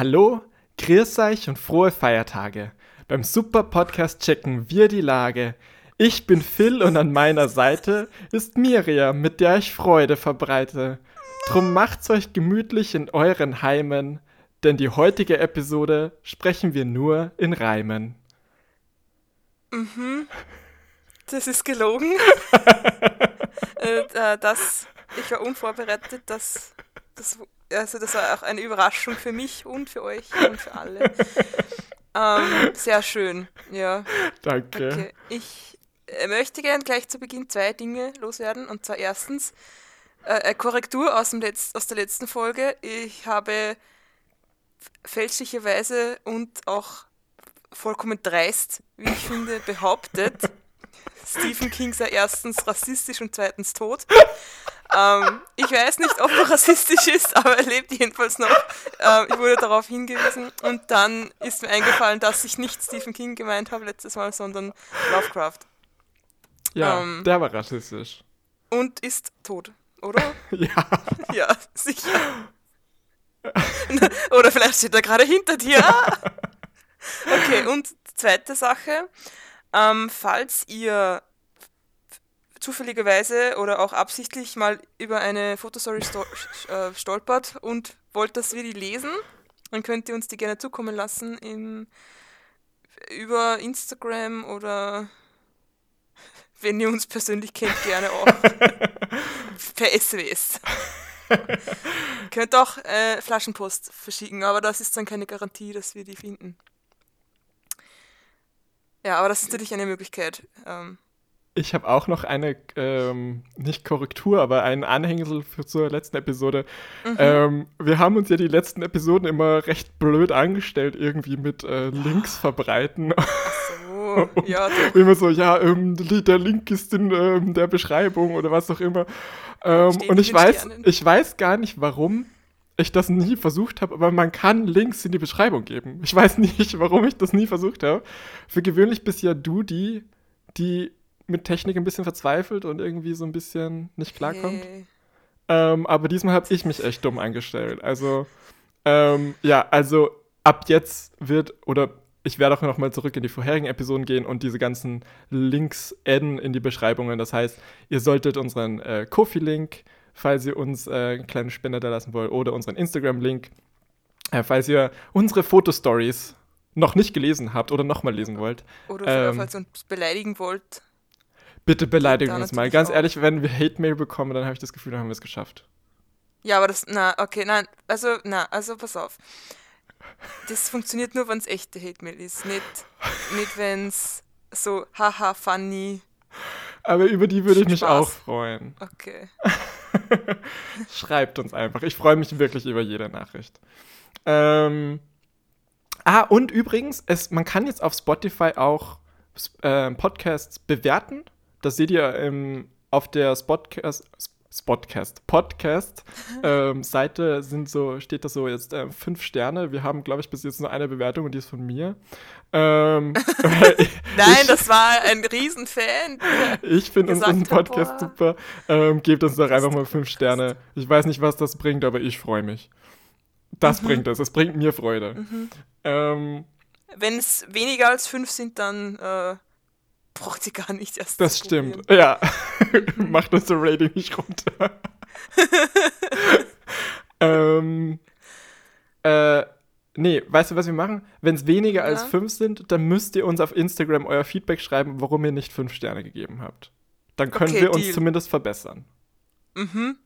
Hallo, grüß euch und frohe Feiertage. Beim Super Podcast checken wir die Lage. Ich bin Phil und an meiner Seite ist Miriam, mit der ich Freude verbreite. Drum macht's euch gemütlich in euren Heimen, denn die heutige Episode sprechen wir nur in Reimen. Mhm. Das ist gelogen. äh, das, ich war unvorbereitet. Das, das, also das war auch eine Überraschung für mich und für euch und für alle. ähm, sehr schön, ja. Danke. Okay. Ich äh, möchte gerne gleich zu Beginn zwei Dinge loswerden. Und zwar erstens äh, Korrektur aus, dem Letz-, aus der letzten Folge. Ich habe fälschlicherweise und auch vollkommen dreist, wie ich finde, behauptet, Stephen King sei erstens rassistisch und zweitens tot. Ähm, ich weiß nicht, ob er rassistisch ist, aber er lebt jedenfalls noch. Ähm, ich wurde darauf hingewiesen und dann ist mir eingefallen, dass ich nicht Stephen King gemeint habe letztes Mal, sondern Lovecraft. Ja, ähm, der war rassistisch. Und ist tot, oder? ja. Ja, sicher. oder vielleicht steht er gerade hinter dir. Okay, und zweite Sache. Ähm, falls ihr zufälligerweise oder auch absichtlich mal über eine Fotostory sto äh, stolpert und wollt, dass wir die lesen, dann könnt ihr uns die gerne zukommen lassen im, über Instagram oder wenn ihr uns persönlich kennt, gerne auch per SMS. könnt auch äh, Flaschenpost verschicken, aber das ist dann keine Garantie, dass wir die finden. Ja, aber das ist natürlich eine Möglichkeit. Ähm. Ich habe auch noch eine, ähm, nicht Korrektur, aber einen Anhängsel für zur letzten Episode. Mhm. Ähm, wir haben uns ja die letzten Episoden immer recht blöd angestellt, irgendwie mit äh, Links verbreiten. Ach so, ja. Doch. Immer so, ja, ähm, der Link ist in ähm, der Beschreibung oder was auch immer. Ähm, und ich weiß, ich weiß gar nicht, warum ich das nie versucht habe, aber man kann Links in die Beschreibung geben. Ich weiß nicht, warum ich das nie versucht habe. Für gewöhnlich bist ja du die, die mit Technik ein bisschen verzweifelt und irgendwie so ein bisschen nicht klarkommt. Okay. Ähm, aber diesmal habe ich mich echt dumm eingestellt. Also, ähm, ja, also ab jetzt wird, oder ich werde auch noch mal zurück in die vorherigen Episoden gehen und diese ganzen Links adden in die Beschreibungen. Das heißt, ihr solltet unseren äh, Kofi-Link falls ihr uns äh, eine kleine Spende da lassen wollt oder unseren Instagram-Link. Äh, falls ihr unsere Fotostories noch nicht gelesen habt oder nochmal lesen wollt. Oder ähm, falls ihr uns beleidigen wollt. Bitte beleidigen uns mal. Ganz auch. ehrlich, wenn wir Hate-Mail bekommen, dann habe ich das Gefühl, dann haben wir es geschafft. Ja, aber das, na, okay, nein, also, na, also pass auf. Das funktioniert nur, wenn es echte Hate-Mail ist. Nicht, nicht wenn es so, haha, funny. Aber über die würde ich mich auch freuen. Okay. Schreibt uns einfach. Ich freue mich wirklich über jede Nachricht. Ähm, ah, und übrigens, es, man kann jetzt auf Spotify auch äh, Podcasts bewerten. Das seht ihr im, auf der Spotcast, Spotcast, Podcast ähm, Seite sind so, steht da so jetzt äh, fünf Sterne. Wir haben, glaube ich, bis jetzt nur eine Bewertung und die ist von mir. Ähm, Nein, ich, das war ein Riesenfan. Ich finde unseren Podcast boah. super. Ähm, gebt uns doch einfach mal fünf Sterne. Ich weiß nicht, was das bringt, aber ich freue mich. Das mhm. bringt es. Es bringt mir Freude. Mhm. Ähm, Wenn es weniger als fünf sind, dann äh, braucht sie gar nicht erst. Das stimmt, ja. Macht unser Rating nicht runter. ähm, äh, nee, weißt du, was wir machen? Wenn es weniger ja. als fünf sind, dann müsst ihr uns auf Instagram euer Feedback schreiben, warum ihr nicht fünf Sterne gegeben habt. Dann können okay, wir uns zumindest verbessern. Mhm,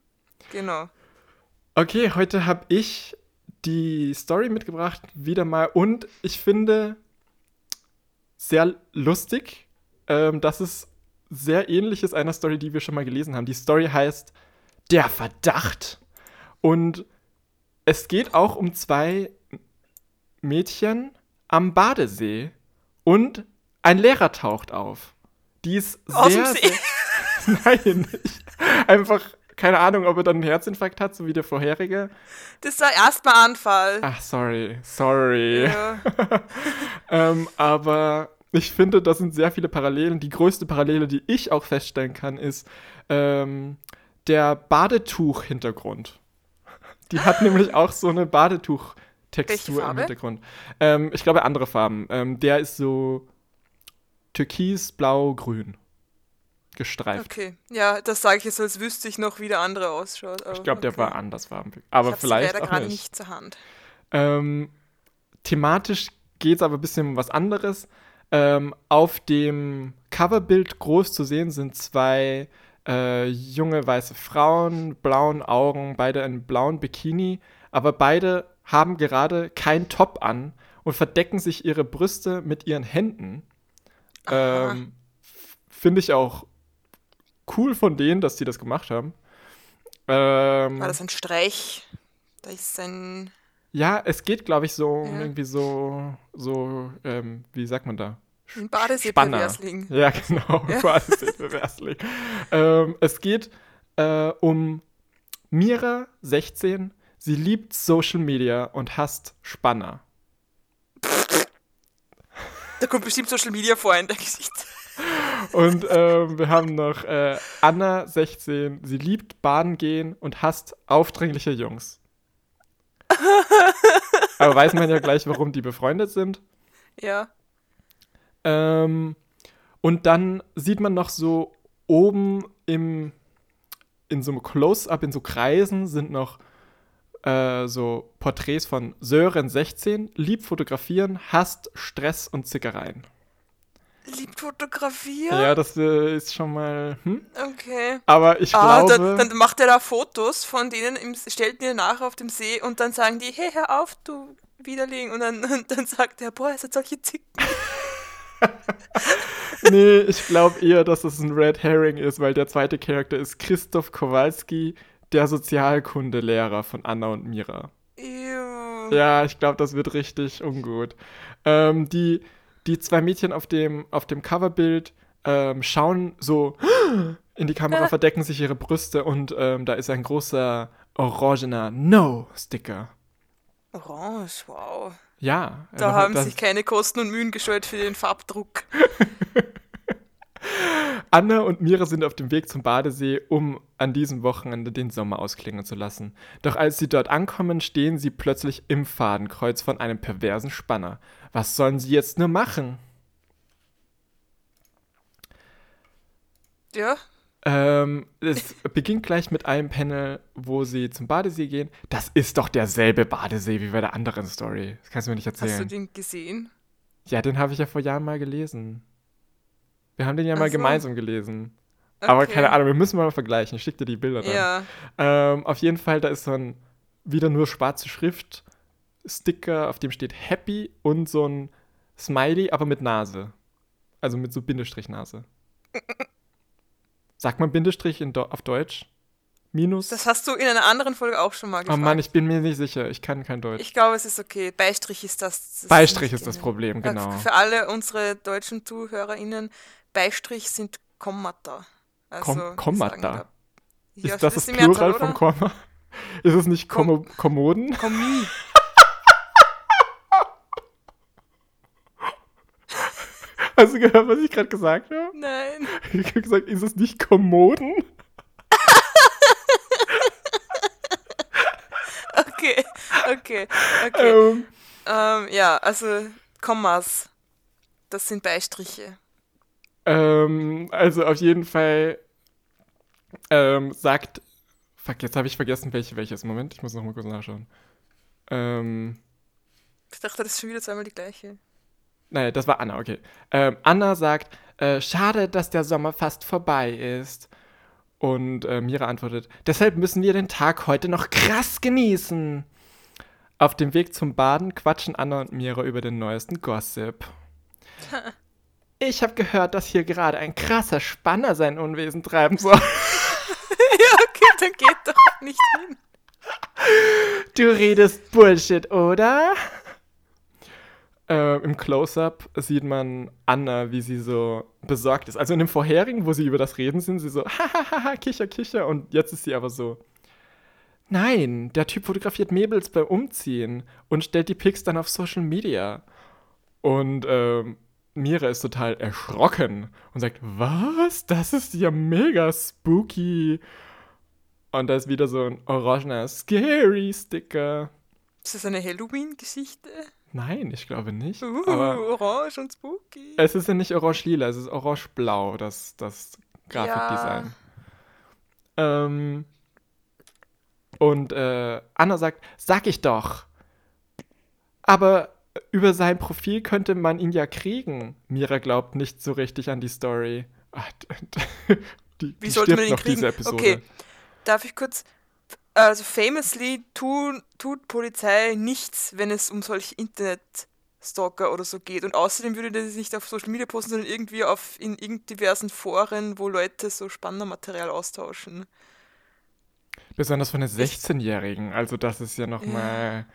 genau. Okay, heute habe ich die Story mitgebracht, wieder mal. Und ich finde sehr lustig, ähm, dass es sehr ähnlich ist einer Story, die wir schon mal gelesen haben. Die Story heißt Der Verdacht. Und es geht auch um zwei Mädchen am Badesee. Und ein Lehrer taucht auf. Die ist sehr, sehr Nein, nicht. Einfach keine Ahnung, ob er dann einen Herzinfarkt hat, so wie der vorherige. Das war erstmal Anfall. Ach, sorry, sorry. Ja. ähm, aber ich finde, das sind sehr viele Parallelen. Die größte Parallele, die ich auch feststellen kann, ist ähm, der Badetuch-Hintergrund. Die hat nämlich auch so eine Badetuch- Textur im Hintergrund. Ähm, ich glaube, andere Farben. Ähm, der ist so türkis, blau, grün gestreift. Okay, ja, das sage ich jetzt, als wüsste ich noch, wie der andere ausschaut. ich glaube, der war anders farbig. Aber ich vielleicht auch gerade nicht. nicht zur Hand. Ähm, thematisch geht es aber ein bisschen um was anderes. Ähm, auf dem Coverbild groß zu sehen sind zwei äh, junge weiße Frauen, blauen Augen, beide in blauen Bikini, aber beide haben gerade kein Top an und verdecken sich ihre Brüste mit ihren Händen. Ähm, Finde ich auch cool von denen, dass die das gemacht haben. Ähm, War das ein Streich? Da ist ein. Ja, es geht, glaube ich, so ja. irgendwie so, so, ähm, wie sagt man da? Ein Badesee-Perversling. Ja, genau, ja. Badesee-Perversling. ähm, es geht äh, um Mira, 16. Sie liebt Social Media und hasst Spanner. Da kommt bestimmt Social Media vor in dein Gesicht. Und ähm, wir haben noch äh, Anna, 16. Sie liebt Baden gehen und hasst aufdringliche Jungs. Aber weiß man ja gleich, warum die befreundet sind. Ja. Ähm, und dann sieht man noch so oben im, in so einem Close-Up, in so Kreisen, sind noch äh, so Porträts von Sören 16, lieb fotografieren, hasst Stress und Zickereien. Liebt fotografieren? Ja, das äh, ist schon mal. Hm? Okay. Aber ich ah, glaube. Dann, dann, macht er da Fotos von denen, im, stellt die nach auf dem See und dann sagen die: Hey, hör auf, du Widerling. Und dann, und dann sagt er: Boah, es hat solche Zicken. nee, ich glaube eher, dass es ein Red Herring ist, weil der zweite Charakter ist Christoph Kowalski, der Sozialkundelehrer von Anna und Mira. Ew. Ja, ich glaube, das wird richtig ungut. Ähm, die die zwei Mädchen auf dem, auf dem Coverbild ähm, schauen so in die Kamera, verdecken sich ihre Brüste und ähm, da ist ein großer orangener No-Sticker. Orange, wow. Ja. Da haben sich keine Kosten und Mühen gescheut für den Farbdruck. Anna und Mira sind auf dem Weg zum Badesee, um an diesem Wochenende den Sommer ausklingen zu lassen. Doch als sie dort ankommen, stehen sie plötzlich im Fadenkreuz von einem perversen Spanner. Was sollen sie jetzt nur machen? Ja. Ähm, es beginnt gleich mit einem Panel, wo sie zum Badesee gehen. Das ist doch derselbe Badesee wie bei der anderen Story. Das kannst du mir nicht erzählen. Hast du den gesehen? Ja, den habe ich ja vor Jahren mal gelesen. Wir haben den ja mal so. gemeinsam gelesen. Okay. Aber keine Ahnung, wir müssen mal vergleichen. Ich schicke dir die Bilder dann. Ja. Ähm, auf jeden Fall, da ist so ein wieder nur schwarze Schrift Sticker, auf dem steht Happy und so ein Smiley, aber mit Nase. Also mit so Bindestrich-Nase. Sagt man Bindestrich in auf Deutsch? Minus? Das hast du in einer anderen Folge auch schon mal gefragt. Oh Mann, ich bin mir nicht sicher. Ich kann kein Deutsch. Ich glaube, es ist okay. Beistrich ist das. das Beistrich ist das Problem, genau. Für alle unsere deutschen ZuhörerInnen, Beistrich sind Kommata. Also, Kom Kommata? Ist ja, das das Plural von Komma? Ist es nicht Kom Kommoden? Kommi. Hast du gehört, was ich gerade gesagt habe? Nein. Ich habe gesagt, ist es nicht Kommoden? okay, okay, okay. Ähm, ähm, ja, also Kommas, das sind Beistriche. Ähm, also auf jeden Fall ähm, sagt. Fuck, jetzt habe ich vergessen, welche welches. Moment, ich muss noch mal kurz nachschauen. Ähm, ich dachte, das ist schon wieder zweimal die gleiche. Nein, das war Anna, okay. Ähm, Anna sagt, äh, schade, dass der Sommer fast vorbei ist. Und äh, Mira antwortet, deshalb müssen wir den Tag heute noch krass genießen. Auf dem Weg zum Baden quatschen Anna und Mira über den neuesten Gossip. Ich habe gehört, dass hier gerade ein krasser Spanner sein Unwesen treiben soll. ja, okay, dann geht doch nicht hin. Du redest Bullshit, oder? Äh, Im Close-up sieht man Anna, wie sie so besorgt ist. Also in dem vorherigen, wo sie über das reden sind, sie so, hahaha, kicher, kicher. Und jetzt ist sie aber so, nein, der Typ fotografiert Mäbels beim Umziehen und stellt die Pics dann auf Social Media. Und ähm, Mira ist total erschrocken und sagt, was? Das ist ja mega spooky. Und da ist wieder so ein orangener Scary-Sticker. Ist das eine Halloween-Geschichte? Nein, ich glaube nicht. Uh, aber orange und spooky. es ist ja nicht orange-lila, es ist orange-blau, das, das Grafikdesign. Ähm, und äh, Anna sagt, sag ich doch. Aber über sein Profil könnte man ihn ja kriegen. Mira glaubt nicht so richtig an die Story. Ach, die, Wie die sollte man ihn kriegen? Okay, darf ich kurz. Also, famously tun, tut Polizei nichts, wenn es um solche Internet-Stalker oder so geht. Und außerdem würde das nicht auf Social Media posten, sondern irgendwie auf in irgend diversen Foren, wo Leute so Spannermaterial austauschen. Besonders von den 16-Jährigen. Also, das ist ja nochmal.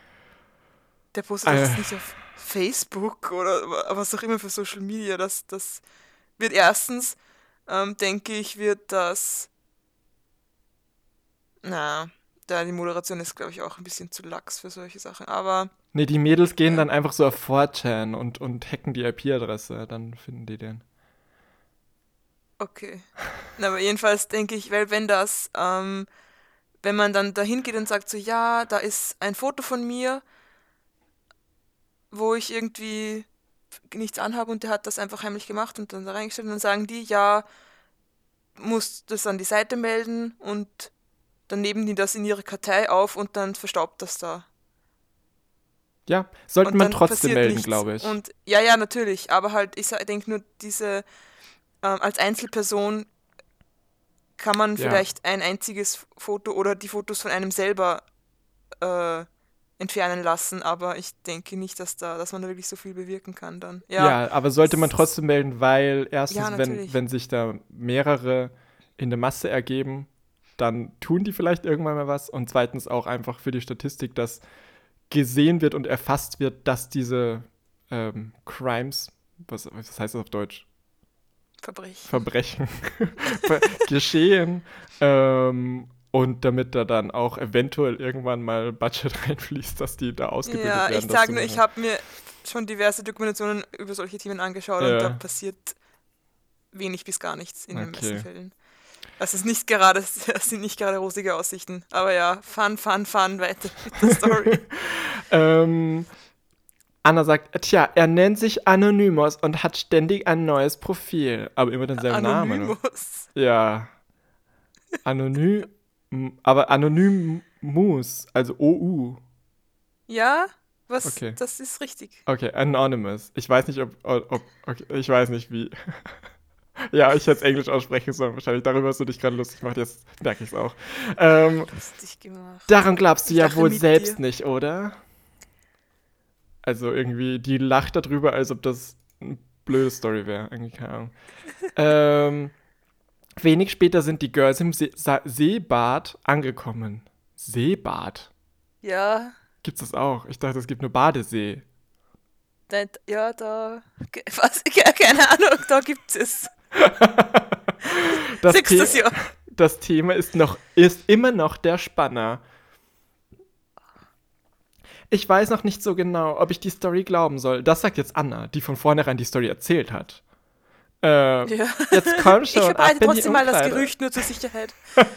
Der postet das Äh. nicht auf Facebook oder was auch immer für Social Media. Das, das wird erstens, ähm, denke ich, wird das. Na, da die Moderation ist, glaube ich, auch ein bisschen zu lax für solche Sachen. Aber Nee, die Mädels gehen dann einfach so auf 4chan und, und hacken die IP-Adresse. Dann finden die den. okay. Na, aber jedenfalls denke ich, weil wenn das, ähm, wenn man dann dahin geht und sagt so, ja, da ist ein Foto von mir, wo ich irgendwie nichts anhabe und der hat das einfach heimlich gemacht und dann da reingestellt und dann sagen die, ja, musst das an die Seite melden und dann nehmen die das in ihre Kartei auf und dann verstaubt das da. Ja, sollte und man trotzdem melden, nichts. glaube ich. Und ja, ja, natürlich, aber halt, ich denke nur, diese, ähm, als Einzelperson kann man Ja. vielleicht ein einziges Foto oder die Fotos von einem selber äh, entfernen lassen, aber ich denke nicht, dass da, dass man da wirklich so viel bewirken kann dann. Ja, Ja, aber sollte man trotzdem melden, weil erstens, Ja, wenn, wenn sich da mehrere in der Masse ergeben, dann tun die vielleicht irgendwann mal was. Und zweitens auch einfach für die Statistik, dass gesehen wird und erfasst wird, dass diese ähm, Crimes, was, was heißt das auf Deutsch? Verbrechen. Verbrechen ver- geschehen. Ähm, und damit da dann auch eventuell irgendwann mal Budget reinfließt, dass die da ausgebildet Ja, werden. ich das sage nur, ich habe mir schon diverse Dokumentationen über solche Themen angeschaut Ja. und da passiert wenig bis gar nichts in den meisten Okay. Fällen. Das ist nicht gerade, das sind nicht gerade rosige Aussichten. Aber ja, fun, fun, fun, weiter mit der Story. Ähm, Anna sagt, tja, er nennt sich Anonymous und hat ständig ein neues Profil. Aber immer denselben Namen. Anonymous. Ja. Anonym, aber Anonymous, also OU. Ja, was, Okay. das ist richtig. Okay, Anonymous. Ich weiß nicht, ob, ob okay, ich weiß nicht, wie. ja, ich hätte es Englisch aussprechen sollen, wahrscheinlich. Darüber hast du dich gerade lustig gemacht, jetzt merke ich es auch. Ähm, Lustig gemacht. Daran glaubst du Ich ja wohl selbst dir. nicht, oder? Also irgendwie, die lacht darüber, als ob das eine blöde Story wäre. Irgendwie, keine Ahnung. ähm, wenig später sind die Girls im See Sa Seebad angekommen. Seebad? Ja, Gibt's das auch? Ich dachte, es gibt nur Badesee. ja, da, was, ke- keine Ahnung, da gibt es. Das, Sechstes The Jahr. das Thema ist noch, ist immer noch der Spanner. Ich weiß noch nicht so genau, ob ich die Story glauben soll. Das sagt jetzt Anna, die von vornherein die Story erzählt hat. Äh, Ja. Jetzt komm schon. Ich verbreite trotzdem mal das. Gerücht nur zur Sicherheit.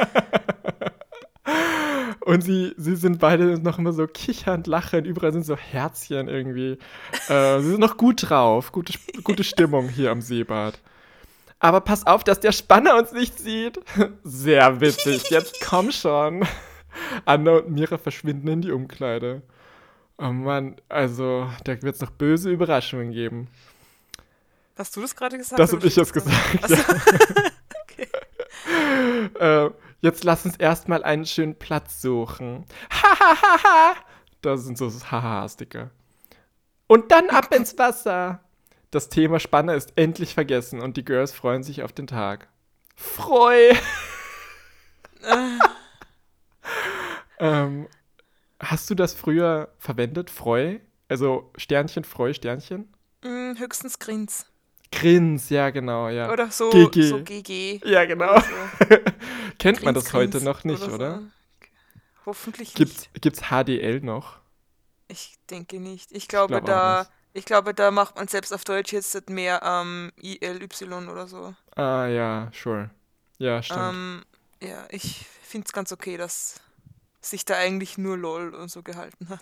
Und sie, sie sind beide noch immer so kichernd, lachend. Überall sind so Herzchen irgendwie. Äh, sie sind noch gut drauf. Gute, gute Stimmung hier am Seebad. Aber pass auf, dass der Spanner uns nicht sieht. Sehr witzig. Jetzt komm schon. Anna und Mira verschwinden in die Umkleide. Oh Mann, also da wird es noch böse Überraschungen geben. Hast du das gerade gesagt? Das habe ich jetzt gesagt. Ja. Äh, jetzt lass uns erstmal einen schönen Platz suchen. Hahaha. da sind so Haha-Sticker. Und dann ab ins Wasser. Das Thema Spanner ist endlich vergessen und die Girls freuen sich auf den Tag. Freu. ähm, hast du das früher verwendet, Freu? Also Sternchen, Freu, Sternchen? Mm, höchstens Grins. Grins, ja genau, ja. Oder so GG. so GG. Ja, genau. so. Kennt man Grins, das heute Grins noch nicht, so. oder? Hoffentlich Gibt's, nicht. gibt's HDL noch? Ich denke nicht. Ich glaube, glaub auch da, ich glaube, da macht man selbst auf Deutsch jetzt mehr ähm, ILY oder so. Ah, ja, sure. Ja, stimmt. Ähm, ja, ich finde es ganz okay, dass sich da eigentlich nur LOL und so gehalten hat.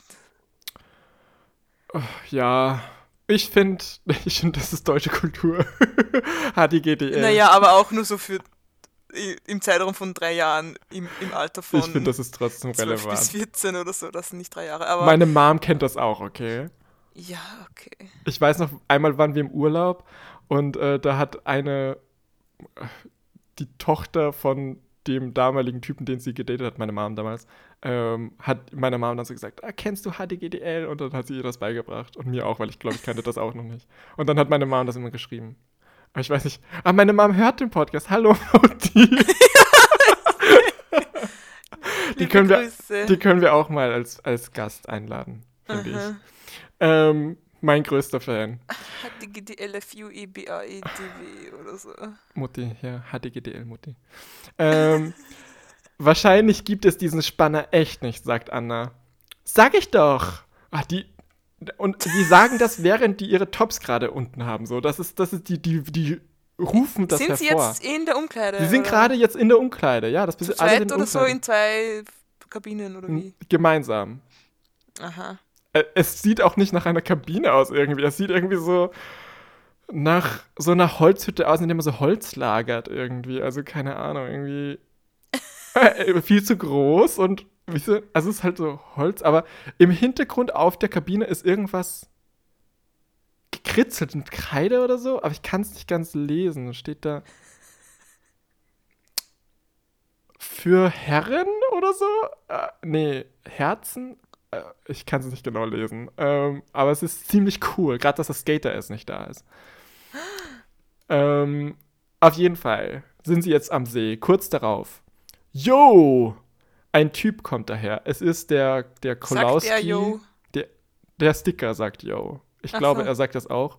Ja, ich finde, ich find, das ist deutsche Kultur. HDGDL. Naja, aber auch nur so für im Zeitraum von drei Jahren im, im Alter von. Ich finde, das ist trotzdem relevant. bis 14 oder so, das sind nicht drei Jahre. Aber Meine Mom kennt das auch, okay? Ja, okay. Ich weiß noch, einmal waren wir im Urlaub und äh, da hat eine, die Tochter von dem damaligen Typen, den sie gedatet hat, meine Mom damals, ähm, hat meine Mom dann so gesagt, ah, kennst du HDGDL? Und dann hat sie ihr das beigebracht und mir auch, weil ich glaube, ich kannte das auch noch nicht. Und dann hat meine Mom das immer geschrieben. Aber ich weiß nicht. Ah, meine Mom hört den Podcast. Hallo, Mauti. die, können wir, die können wir auch mal als, als Gast einladen, finde ich. Ähm, mein größter Fan. HDGDL-FUEBAEDW oder so. Mutti, ja, HDGDL Mutti. Ähm, wahrscheinlich gibt es diesen Spanner echt nicht, sagt Anna. Sag ich doch. Ach, die, und die sagen das, während die ihre Tops gerade unten haben. So, das ist, das ist die, die, die rufen das sind hervor. Sind sie jetzt in der Umkleide? Sie sind gerade jetzt in der Umkleide, ja. Das bist alle in oder so in zwei Kabinen oder wie? Gemeinsam. Aha. Äh, es sieht auch nicht nach einer Kabine aus irgendwie. Es sieht irgendwie so nach so einer Holzhütte aus, in der man so Holz lagert irgendwie. Also keine Ahnung, irgendwie viel zu groß und also es ist halt so Holz, aber im Hintergrund auf der Kabine ist irgendwas gekritzelt mit Kreide oder so, aber ich kann es nicht ganz lesen. Steht da für Herren oder so? Äh, nee, Herzen? Äh, ich kann es nicht genau lesen. Ähm, aber es ist ziemlich cool, gerade dass das Skater ist nicht da ist. Ähm, auf jeden Fall sind sie jetzt am See. Kurz darauf. Yo! Ein Typ kommt daher. Es ist der, der Kolowski. Sagt er yo? Der, der Sticker sagt Yo. Ich Ach glaube, so. er sagt das auch.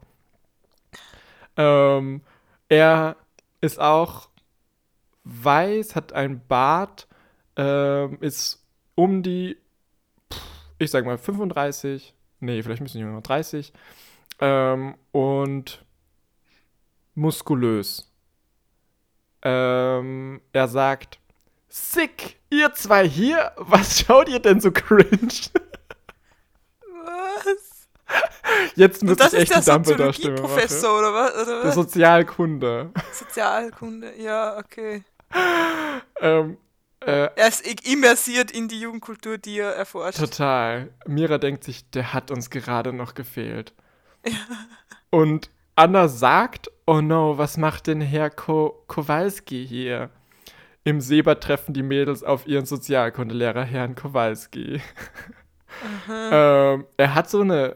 Ähm, er ist auch weiß, hat ein Bart, ähm, ist um die, ich sag mal 35, nee, vielleicht müssen wir mal 30 ähm, und muskulös. Ähm, er sagt, sick, ihr zwei hier, was schaut ihr denn so cringe? Was? Jetzt müsste ich echt die Dumbledore-Stimme. Professor oder was? Oder Der Sozialkunde. Sozialkunde, ja, okay. ähm, äh, er ist immersiert in die Jugendkultur, die er erforscht. Total. Mira denkt sich, der hat uns gerade noch gefehlt. Ja. Und Anna sagt, oh no, was macht denn Herr Ko Kowalski hier? Im Seba treffen die Mädels auf ihren Sozialkundelehrer Herrn Kowalski. ähm, er hat so eine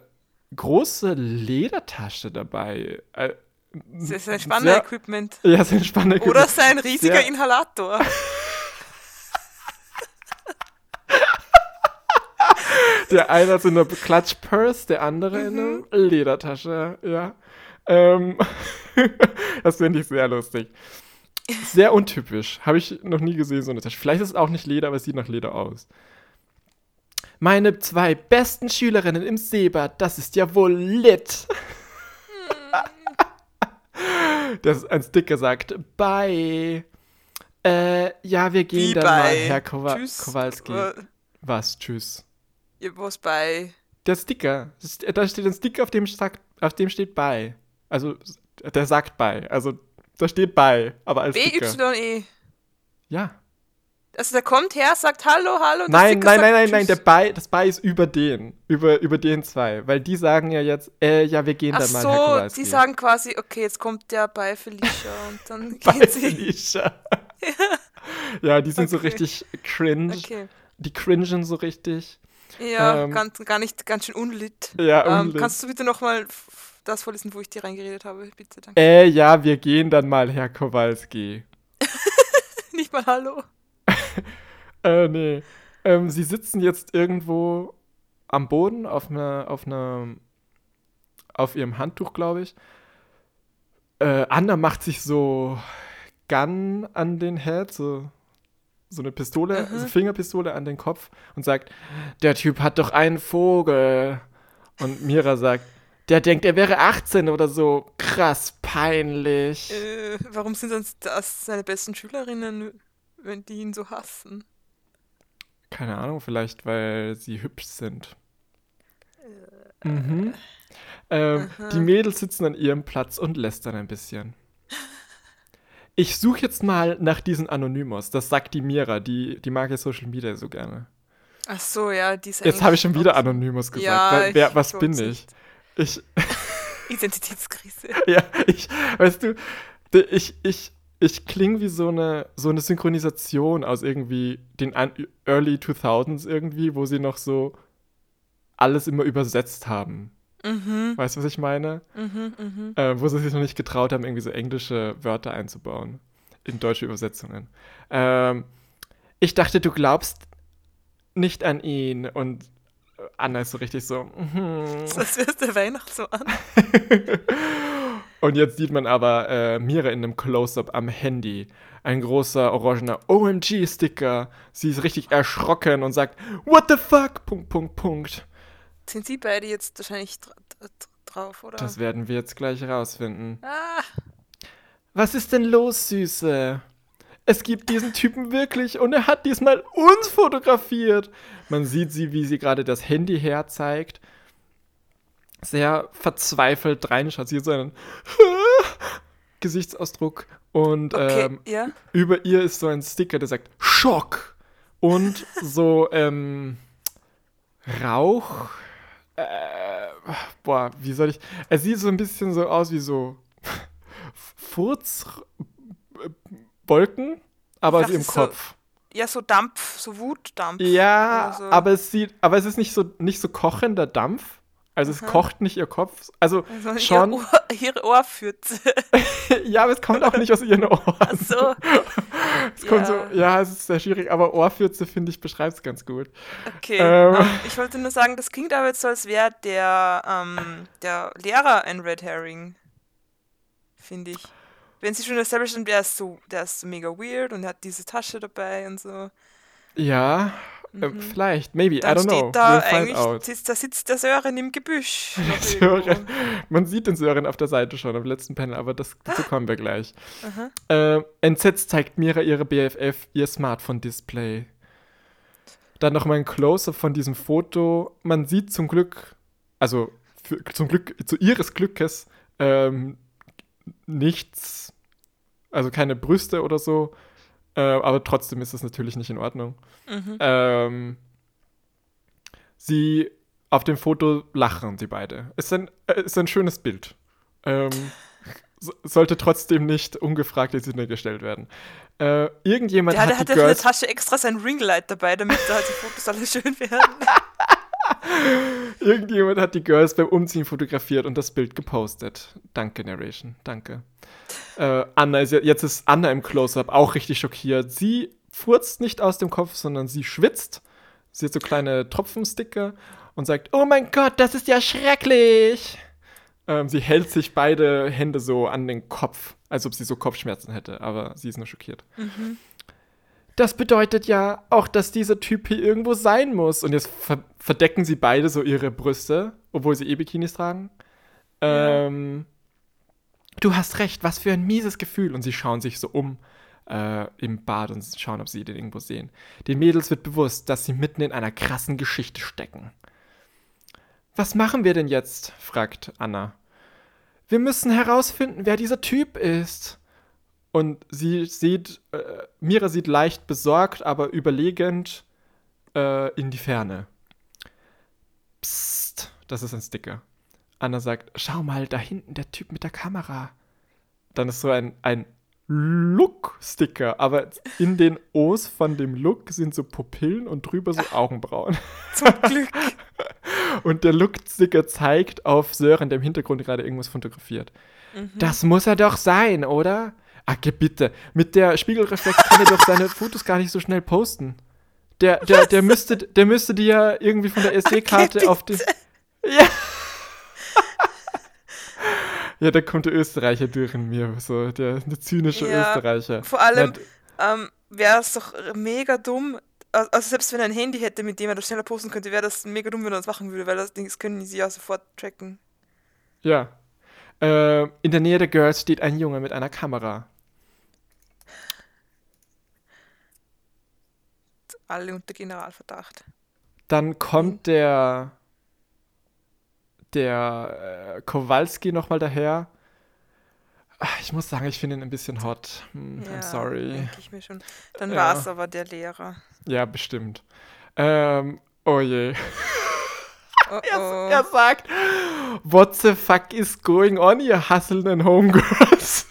große Ledertasche dabei. Äh, das ist ein Spanner-Equipment. Ja, sein Spanner-Equipment. Oder sein riesiger sehr Inhalator. der eine hat so eine Klatschpurse, der andere mhm. in einer. Ledertasche, ja. Ähm, das finde ich sehr lustig. Sehr untypisch. Habe ich noch nie gesehen, so eine Tasche. Vielleicht ist es auch nicht Leder, aber es sieht nach Leder aus. Meine zwei besten Schülerinnen im Seba, das ist ja wohl lit. das ist ein Sticker sagt, bye. Äh, ja, wir gehen Wie dann bye? mal, Herr Kowa tschüss. Kowalski. Was, tschüss? Ja, was bye? Der Sticker. Da steht ein Sticker, auf dem, sagt, auf dem steht bye. Also, der sagt bye. Also, da steht bei, aber als B-Y-E. Ja. Also der kommt her, sagt Hallo, Hallo. Nein, nein, nein, nein, nein, der bei, das bei ist über den, über, über den zwei, weil die sagen ja jetzt, äh, ja, wir gehen Ach dann mal, so, Herr Kowalski. die sagen quasi, okay, jetzt kommt der bei Felicia und dann bei geht sie. Felicia. ja, die sind okay. so richtig cringe. Okay. Die cringen so richtig. Ja, ähm, ganz, gar nicht, ganz schön unlit. Ja, unlit. Ähm, kannst du bitte nochmal das vorlesen, wo ich dir reingeredet habe. Bitte, danke. Äh, ja, wir gehen dann mal, Herr Kowalski. Nicht mal Hallo. äh, nee. Ähm, sie sitzen jetzt irgendwo am Boden auf einer, auf einer, auf ihrem Handtuch, glaube ich. Äh, Anna macht sich so Gun an den Head, so, so eine Pistole, mhm. so Fingerpistole an den Kopf und sagt, der Typ hat doch einen Vogel. Und Mira sagt, der denkt, er wäre 18 oder so. Krass peinlich. Äh, warum sind sonst das seine besten Schülerinnen, wenn die ihn so hassen? Keine Ahnung, vielleicht weil sie hübsch sind. Mhm. Ähm, die Mädels sitzen an ihrem Platz und lästern ein bisschen. Ich suche jetzt mal nach diesen Anonymous. Das sagt die Mira, die, die mag ja Social Media so gerne. Ach so, ja, die ist Jetzt habe ich schon wieder Anonymous gesagt. Ja, wer, wer, was bin ich? Ich, Identitätskrise. ja, ich, weißt du, ich, ich, ich klinge wie so eine, so eine Synchronisation aus irgendwie den Early 2000s irgendwie, wo sie noch so alles immer übersetzt haben. Mhm, Weißt du, was ich meine? mhm, mhm. äh, wo sie sich noch nicht getraut haben, irgendwie so englische Wörter einzubauen in deutsche Übersetzungen. Ähm, ich dachte, du glaubst nicht an ihn und Anna ist so richtig so. mhm. Das wär's der Weihnachtsmann. und jetzt sieht man aber äh, Mira in einem Close-up am Handy. Ein großer orangener OMG-Sticker. Sie ist richtig erschrocken und sagt, What the fuck? Punkt, Punkt, Punkt. Sind sie beide jetzt wahrscheinlich dra drauf, oder? Das werden wir jetzt gleich rausfinden. ah, Was ist denn los, Süße? Es gibt diesen Typen wirklich und er hat diesmal uns fotografiert. Man sieht sie, wie sie gerade das Handy herzeigt. Sehr verzweifelt reinschaut. Sie hat so einen Gesichtsausdruck und okay, ähm, ja. über ihr ist so ein Sticker, der sagt Schock und so ähm, Rauch. Äh, boah, wie soll ich? Es sieht so ein bisschen so aus wie so Furzwolken, aber aus dachte, ihrem so- Kopf. Ja, so Dampf, so Wutdampf. Ja, so. aber es sieht, aber es ist nicht so nicht so kochender Dampf. Also es Aha. kocht nicht ihr Kopf. Also Also schon. Ihr Ohr, ihre Ohrpfütze. ja, aber es kommt auch nicht aus ihren Ohren. Ach so, Es kommt Ja. so, ja, es ist sehr schwierig, aber Ohrfürze, finde ich, beschreibt es ganz gut. okay. Ähm, ich wollte nur sagen, das klingt aber jetzt so, als wäre der, ähm, der Lehrer ein Red Herring. Finde ich. Wenn sie schon established sind, der ist so, der ist so mega weird und hat diese Tasche dabei und so. Ja, äh, Mhm. vielleicht, maybe, Dann I don't know. steht da We'll eigentlich, out. sitzt, da sitzt der Sören im Gebüsch. Sören. Man sieht den Sören auf der Seite schon, am letzten Panel, aber das, dazu kommen wir gleich. Äh, entsetzt zeigt Mira ihre BFF ihr Smartphone-Display. Dann noch mal ein Close-up von diesem Foto. Man sieht zum Glück, also für, zum Glück, zu ihres Glückes, ähm, nichts, also keine Brüste oder so. Äh, aber trotzdem ist das natürlich nicht in Ordnung. Mhm. Ähm, sie auf dem Foto lachen sie beide. Ist ein, äh, ist ein schönes Bild. Ähm, so, sollte trotzdem nicht ungefragt in Sinne gestellt werden. Äh, irgendjemand Ja, der hat hat die ja für eine. Tasche extra sein Ringlight dabei, damit da die Fotos alle schön werden. Irgendjemand hat die Girls beim Umziehen fotografiert und das Bild gepostet. Danke, Narration. Danke. Äh, Anna ist ja, jetzt ist Anna im Close-Up auch richtig schockiert. Sie furzt nicht aus dem Kopf, sondern sie schwitzt. Sie hat so kleine Tropfensticker und sagt: Oh mein Gott, das ist ja schrecklich. Ähm, sie hält sich beide Hände so an den Kopf, als ob sie so Kopfschmerzen hätte, aber sie ist nur schockiert. Mhm. Das bedeutet ja auch, dass dieser Typ hier irgendwo sein muss. Und jetzt ver verdecken sie beide so ihre Brüste, obwohl sie eh Bikinis tragen. Ja. Ähm, du hast recht, was für ein mieses Gefühl. Und sie schauen sich so um äh, im Bad und schauen, ob sie den irgendwo sehen. Den Mädels wird bewusst, dass sie mitten in einer krassen Geschichte stecken. Was machen wir denn jetzt? fragt Anna. Wir müssen herausfinden, wer dieser Typ ist. Und sie sieht, äh, Mira sieht leicht besorgt, aber überlegend äh, in die Ferne. Psst, das ist ein Sticker. Anna sagt, schau mal, da hinten der Typ mit der Kamera. Dann ist so ein, ein Look-Sticker, aber in den O's von dem Look sind so Pupillen und drüber so Augenbrauen. Zum Glück. Und der Look-Sticker zeigt auf Sören, der im Hintergrund gerade irgendwas fotografiert. Mhm. Das muss er doch sein, oder? Ah, geh bitte. Mit der Spiegelreflex kann er doch seine Fotos gar nicht so schnell posten. Der, der, der, müsste, der müsste die ja irgendwie von der SD-Karte Okay, auf die. Ja. ja, da kommt der Österreicher durch in mir. So, der, der zynische Ja, Österreicher. Vor allem Ja, ähm, wäre es doch mega dumm. al- Also selbst wenn er ein Handy hätte, mit dem er das schneller posten könnte, wäre das mega dumm, wenn er das machen würde, weil das Ding das können sie ja sofort tracken. Ja. Äh, in der Nähe der Girls steht ein Junge mit einer Kamera. Alle unter Generalverdacht. Dann kommt der der äh, Kowalski nochmal daher. Ach, ich muss sagen, ich finde ihn ein bisschen hot. Hm, Ja, I'm sorry. ich mir schon. Dann Ja. war es aber der Lehrer. Ja, bestimmt. Ähm, oh je. Oh, Er, oh. er sagt, What the fuck is going on, ihr hustlenden Homegirls?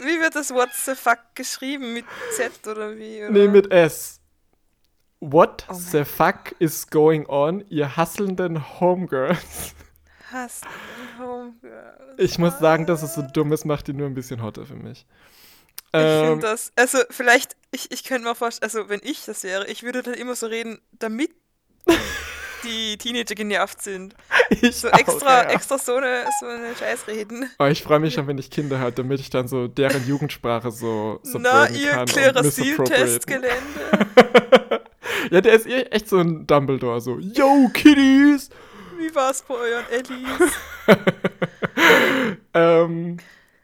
Wie wird das, wie wird das What the fuck geschrieben? Mit Z oder wie? Oder? Nee, mit S. What Oh the fuck is going on, ihr hustlenden Homegirls? Hast Homegirl. Ich muss sagen, dass es so dumm ist, macht ihn nur ein bisschen hotter für mich. Ich Ähm, finde das, also vielleicht, ich, ich könnte mir vorstellen, also wenn ich das wäre, ich würde dann immer so reden, damit die Teenager genervt sind. Ich So auch, extra, ja. extra so eine, so eine Scheiß reden. Oh, ich freue mich schon, wenn ich Kinder habe, damit ich dann so deren Jugendsprache so Na, ihr Klerasil-Testgelände. ja, der ist eh- echt so ein Dumbledore, so, Yo, Kiddies! Wie war's bei euren Ellis? ähm,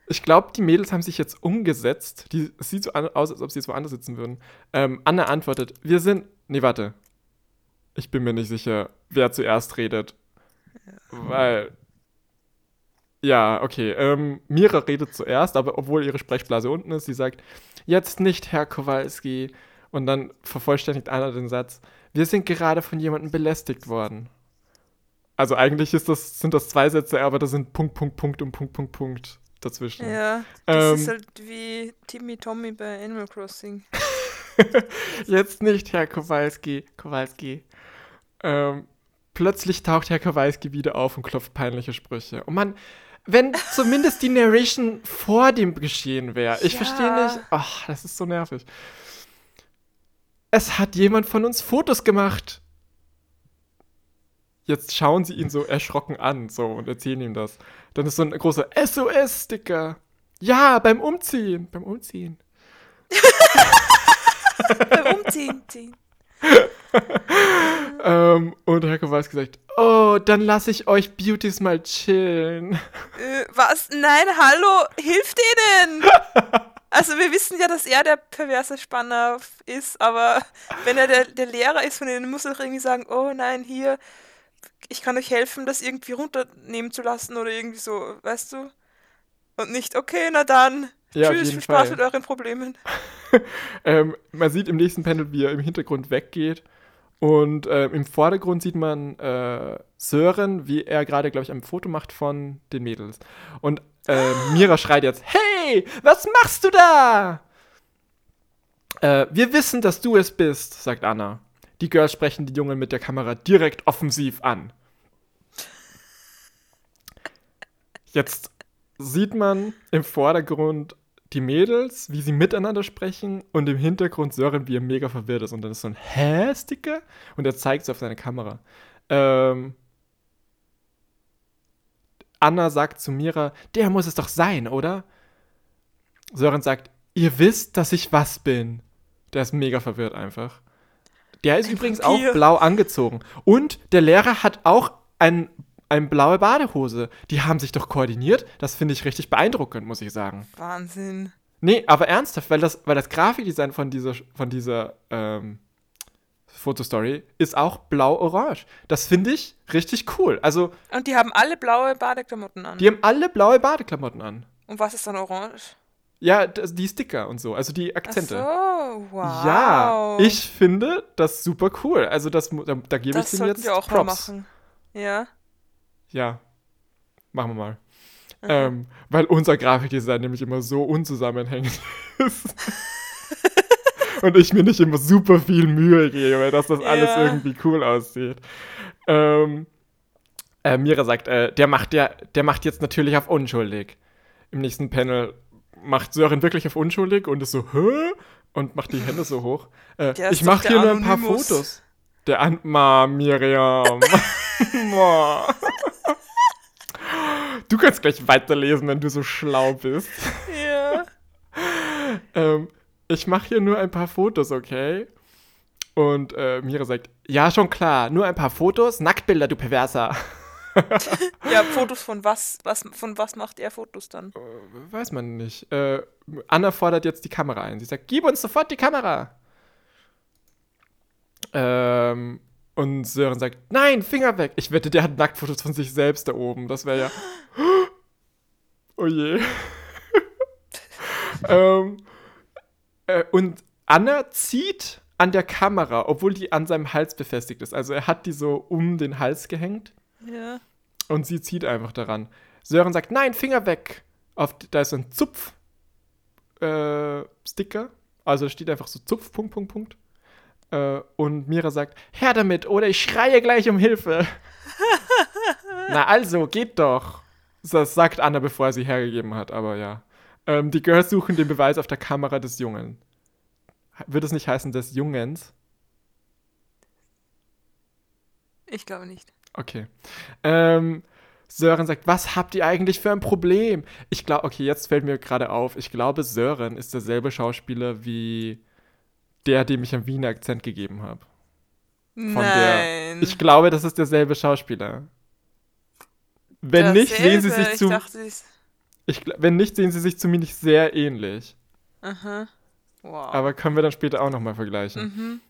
ich glaube, die Mädels haben sich jetzt umgesetzt. Die, es sieht so an, aus, als ob sie jetzt woanders sitzen würden. Ähm, Anna antwortet, wir sind. Nee, warte. Ich bin mir nicht sicher, wer zuerst redet. Weil. Ja, okay. Ähm, Mira redet zuerst, aber obwohl ihre Sprechblase unten ist, sie sagt, jetzt nicht, Herr Kowalski. Und dann vervollständigt Anna den Satz, wir sind gerade von jemandem belästigt worden. Also eigentlich das, sind das zwei Sätze, aber da sind Punkt, Punkt, Punkt und Punkt, Punkt, Punkt dazwischen. Ja, das Ähm, ist halt wie Timmy Tommy bei Animal Crossing. Jetzt nicht, Herr Kowalski. Kowalski. Ähm, plötzlich taucht Herr Kowalski wieder auf und klopft peinliche Sprüche. Und man, wenn zumindest die Narration vor dem Geschehen wäre. Ich Ja. verstehe nicht. Ach, das ist so nervig. Es hat jemand von uns Fotos gemacht. Jetzt schauen sie ihn so erschrocken an so und erzählen ihm das. Dann ist so ein großer SOS-Sticker. Ja, beim Umziehen. Beim Umziehen. Beim Umziehen. ziehen. Ähm, und Herr Kowalski sagt, oh, dann lasse ich euch Beauties mal chillen. Äh, was? Nein, hallo, hilft denen! Also wir wissen ja, dass er der perverse Spanner ist, aber wenn er der, der Lehrer ist von denen, muss er doch irgendwie sagen, oh nein, hier, ich kann euch helfen, das irgendwie runternehmen zu lassen oder irgendwie so, weißt du? Und nicht, okay, na dann, Ja, tschüss, viel Spaß Fall. mit euren Problemen. Ähm, man sieht im nächsten Panel, wie er im Hintergrund weggeht. Und äh, im Vordergrund sieht man äh, Sören, wie er gerade, glaube ich, ein Foto macht von den Mädels. Und äh, Mira schreit jetzt, hey, was machst du da? Äh, wir wissen, dass du es bist, sagt Anna. Die Girls sprechen die Jungen mit der Kamera direkt offensiv an. Jetzt sieht man im Vordergrund die Mädels, wie sie miteinander sprechen und im Hintergrund Sören, wie er mega verwirrt ist. Und dann ist so ein Hä-Sticker und er zeigt es auf seine Kamera. Ähm, Anna sagt zu Mira, der muss es doch sein, oder? Sören sagt, ihr wisst, dass ich was bin. Der ist mega verwirrt einfach. Der ist übrigens auch Vampir. blau angezogen. Und der Lehrer hat auch ein, eine blaue Badehose. Die haben sich doch koordiniert. Das finde ich richtig beeindruckend, muss ich sagen. Wahnsinn. Nee, aber ernsthaft, weil das, weil das Grafikdesign von dieser, von dieser ähm, Fotostory ist auch blau-orange. Das finde ich richtig cool. Also, Und die haben alle blaue Badeklamotten an. die haben alle blaue Badeklamotten an. Und was ist dann orange? Ja, die Sticker und so, also die Akzente. Ach so, wow. Ja, ich finde das super cool. Also das, da, da gebe ich sollten jetzt wir auch Props. mal machen. Ja. Ja, machen wir mal. Ähm, weil unser Grafikdesign nämlich immer so unzusammenhängend ist. Und ich mir nicht immer super viel Mühe gebe, dass das alles Ja. irgendwie cool aussieht. Ähm, äh, Mira sagt, äh, der, macht der, der macht jetzt natürlich auf unschuldig. Im nächsten Panel macht Sören wirklich auf unschuldig und ist so, hä? Und macht die Hände so hoch. Äh, ich mache hier nur ein paar. Fotos. Der An Ma, Miriam. Du kannst gleich weiterlesen, wenn du so schlau bist. Ja. Ähm, ich mache hier nur ein paar Fotos, okay? Und äh, Mira sagt, ja, schon klar, nur ein paar Fotos, Nacktbilder, du Perverser. Ja, Fotos von was, was? Von was macht er Fotos dann? Weiß man nicht. Äh, Anna fordert jetzt die Kamera ein. Sie sagt, gib uns sofort die Kamera. Ähm, Und Sören sagt, nein, Finger weg. Ich wette, der hat Nacktfotos von sich selbst da oben. Das wäre ja. Oh je. ähm, äh, und Anna zieht an der Kamera, obwohl die an seinem Hals befestigt ist. Also er hat die so um den Hals gehängt. Ja. Und sie zieht einfach daran. Sören sagt, nein, Finger weg. Auf, da ist so ein Zupf-Sticker. Äh, also da steht einfach so Zupf, Punkt, Punkt, Punkt. Äh, und Mira sagt, her damit oder ich schreie gleich um Hilfe. Na also, geht doch. Das sagt Anna, bevor er sie hergegeben hat, aber ja. Ähm, die Girls suchen den Beweis auf der Kamera des Jungen. Wird es nicht heißen des Jungens? Ich glaube nicht. Okay. Ähm, Sören sagt, was habt ihr eigentlich für ein Problem? Ich glaube, okay, jetzt fällt mir gerade auf, ich glaube, Sören ist derselbe Schauspieler wie der, dem ich einen Wiener Akzent gegeben habe. Nein. Der, ich glaube, das ist derselbe Schauspieler. Wenn nicht, sehen sie sich zu. Dachte, ich, wenn nicht, sehen sie sich zumindest sehr ähnlich. Aha. Wow. Aber können wir dann später auch nochmal vergleichen. Mhm.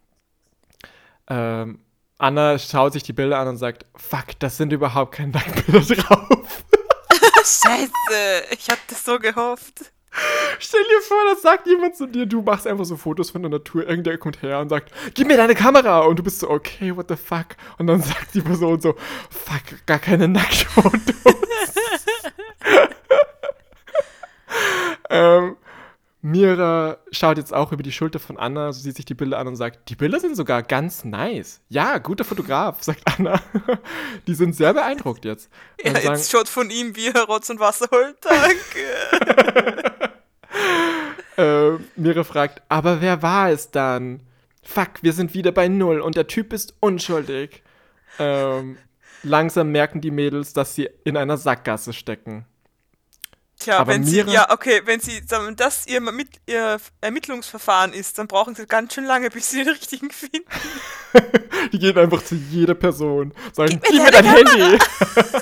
Ähm, Anna schaut sich die Bilder an und sagt, fuck, das sind überhaupt keine Nacktbilder drauf. Scheiße, ich hab das so gehofft. Stell dir vor, das sagt jemand zu dir, du machst einfach so Fotos von der Natur, irgendwer kommt her und sagt, gib mir deine Kamera und du bist so, okay, what the fuck? Und dann sagt die Person so, fuck, gar keine Nacktfotos. ähm, Mira schaut jetzt auch über die Schulter von Anna, so sieht sich die Bilder an und sagt, die Bilder sind sogar ganz nice. Ja, guter Fotograf, sagt Anna. die sind sehr beeindruckt jetzt. Ja, sagen, jetzt schaut von ihm, wie er Rotz und Wasser holt. Danke. äh, Mira fragt, aber wer war es dann? Fuck, wir sind wieder bei Null und der Typ ist unschuldig. Ähm, langsam merken die Mädels, dass sie in einer Sackgasse stecken. Tja, aber wenn sie, ja, okay, wenn sie, wenn das ihr, ihr Ermittlungsverfahren ist, dann brauchen sie ganz schön lange, bis sie den richtigen finden. die gehen einfach zu jeder Person, sagen, gib, gib mir dein Handy.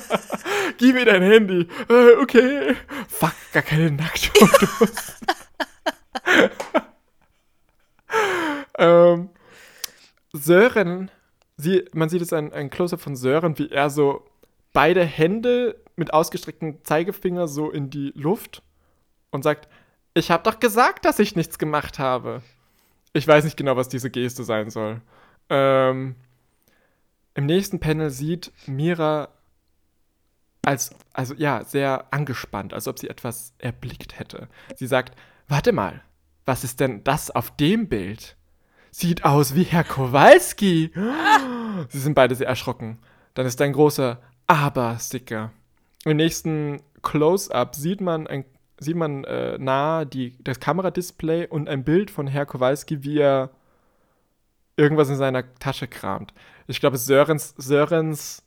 gib mir dein Handy. Äh, okay. Fuck, gar keine Nacktfotos. ähm, Sören, sie, man sieht jetzt ein, ein Close-up von Sören, wie er so beide Hände mit ausgestrecktem Zeigefinger so in die Luft und sagt, ich habe doch gesagt, dass ich nichts gemacht habe. Ich weiß nicht genau, was diese Geste sein soll. Ähm, Im nächsten Panel sieht Mira als, also ja, sehr angespannt, als ob sie etwas erblickt hätte. Sie sagt, warte mal, was ist denn das auf dem Bild? Sieht aus wie Herr Kowalski. Sie sind beide sehr erschrocken. Dann ist ein großer Aber-Sticker. Im nächsten Close-Up sieht man, ein, sieht man äh, nah die, das Kameradisplay und ein Bild von Herr Kowalski, wie er irgendwas in seiner Tasche kramt. Ich glaube, Sörens, Sörens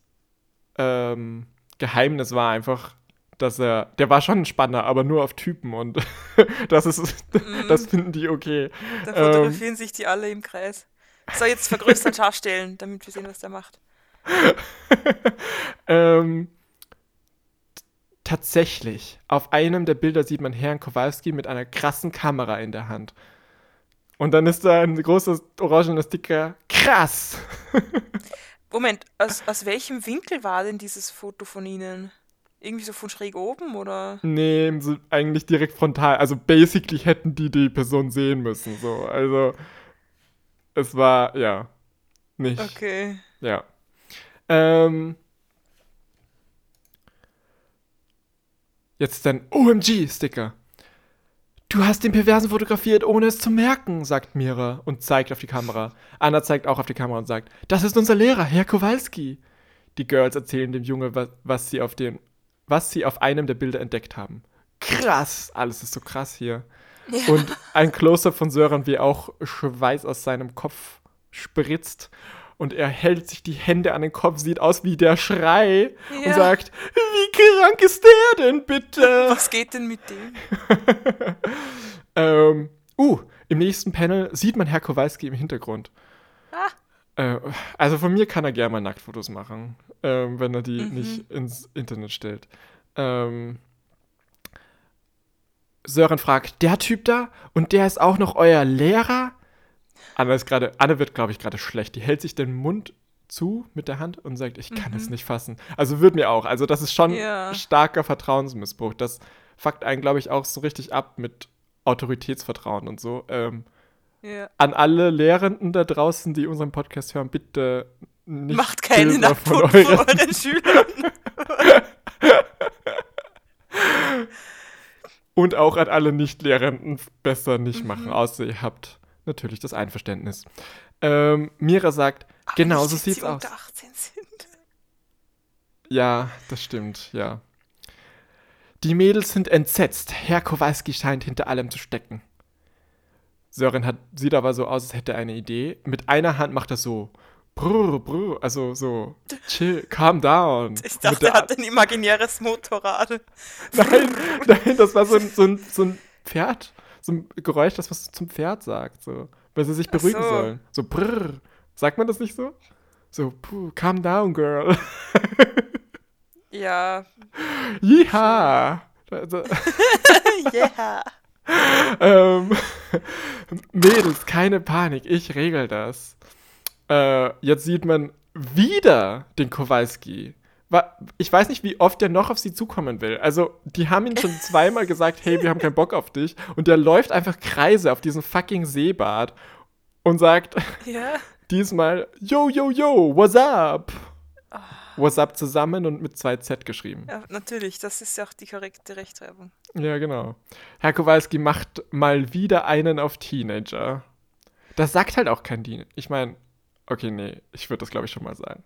ähm, Geheimnis war einfach, dass er, der war schon ein Spanner, aber nur auf Typen und das ist, mm. das finden die okay. Da fotografieren ähm, sich die alle im Kreis. So, jetzt vergrößern Scharfstellen, damit wir sehen, was der macht. ähm, tatsächlich, auf einem der Bilder sieht man Herrn Kowalski mit einer krassen Kamera in der Hand. Und dann ist da ein großes orangener Sticker. Krass! Moment, aus, aus welchem Winkel war denn dieses Foto von Ihnen? Irgendwie so von schräg oben oder? Nee, so eigentlich direkt frontal. Also basically hätten die die Person sehen müssen. So, also es war ja nicht. Okay. Ja. Ähm, Jetzt ein OMG-Sticker. Du hast den Perversen fotografiert, ohne es zu merken, sagt Mira und zeigt auf die Kamera. Anna zeigt auch auf die Kamera und sagt, das ist unser Lehrer, Herr Kowalski. Die Girls erzählen dem Junge, was, was, sie auf den, was sie auf einem der Bilder entdeckt haben. Krass, alles ist so krass hier. Ja. Und ein Close-up von Sören, wie auch Schweiß aus seinem Kopf spritzt und er hält sich die Hände an den Kopf, sieht aus wie der Schrei ja. und sagt, wie krank ist der denn bitte? Was geht denn mit dem? ähm, uh, im nächsten Panel sieht man Herr Kowalski im Hintergrund. Ah. Äh, also von mir kann er gerne mal Nacktfotos machen, äh, wenn er die mhm. nicht ins Internet stellt. Ähm, Sören fragt, der Typ da? Und der ist auch noch euer Lehrer? Anna ist gerade, Anne wird, glaube ich, gerade schlecht. Die hält sich den Mund zu mit der Hand und sagt, ich kann mhm. es nicht fassen. Also wird mir auch. Also das ist schon ja. starker Vertrauensmissbrauch. Das fuckt einen, glaube ich, auch so richtig ab mit Autoritätsvertrauen und so. Ähm, ja. An alle Lehrenden da draußen, die unseren Podcast hören, bitte nicht Macht keine Nachbarn vor euren Schülern. Und auch an alle Nicht-Lehrenden besser nicht mhm. machen, außer ihr habt natürlich das Einverständnis. Ähm, Mira sagt, Aber genau so sieht's aus. Unter 18 sind. Ja, das stimmt, ja. Die Mädels sind entsetzt. Herr Kowalski scheint hinter allem zu stecken. Sören hat, sieht aber so aus, als hätte er eine Idee. Mit einer Hand macht er so brr, brr, also so, chill, calm down. Ich dachte, er hat ein imaginäres Motorrad. Nein, nein, das war so ein, so ein, so ein Pferd, so ein Geräusch, das was zum Pferd sagt, so, weil sie sich beruhigen so. sollen. So brr. Sagt man das nicht so? So, puh, calm down, girl. Ja. Jiha! Also, yeah. ähm, Mädels, keine Panik, ich regel das. Äh, jetzt sieht man wieder den Kowalski. Ich weiß nicht, wie oft der noch auf sie zukommen will. Also, die haben ihn schon zweimal gesagt, hey, wir haben keinen Bock auf dich. Und der läuft einfach Kreise auf diesem fucking Seebad und sagt ja. diesmal, yo, yo, yo, what's up? Oh. What's up zusammen und mit zwei Z geschrieben. Ja, natürlich, das ist ja auch die korrekte Rechtschreibung. Ja, genau. Herr Kowalski macht mal wieder einen auf Teenager. Das sagt halt auch kein Teenager. Ich meine, Okay, nee, ich würde das glaube ich schon mal sagen.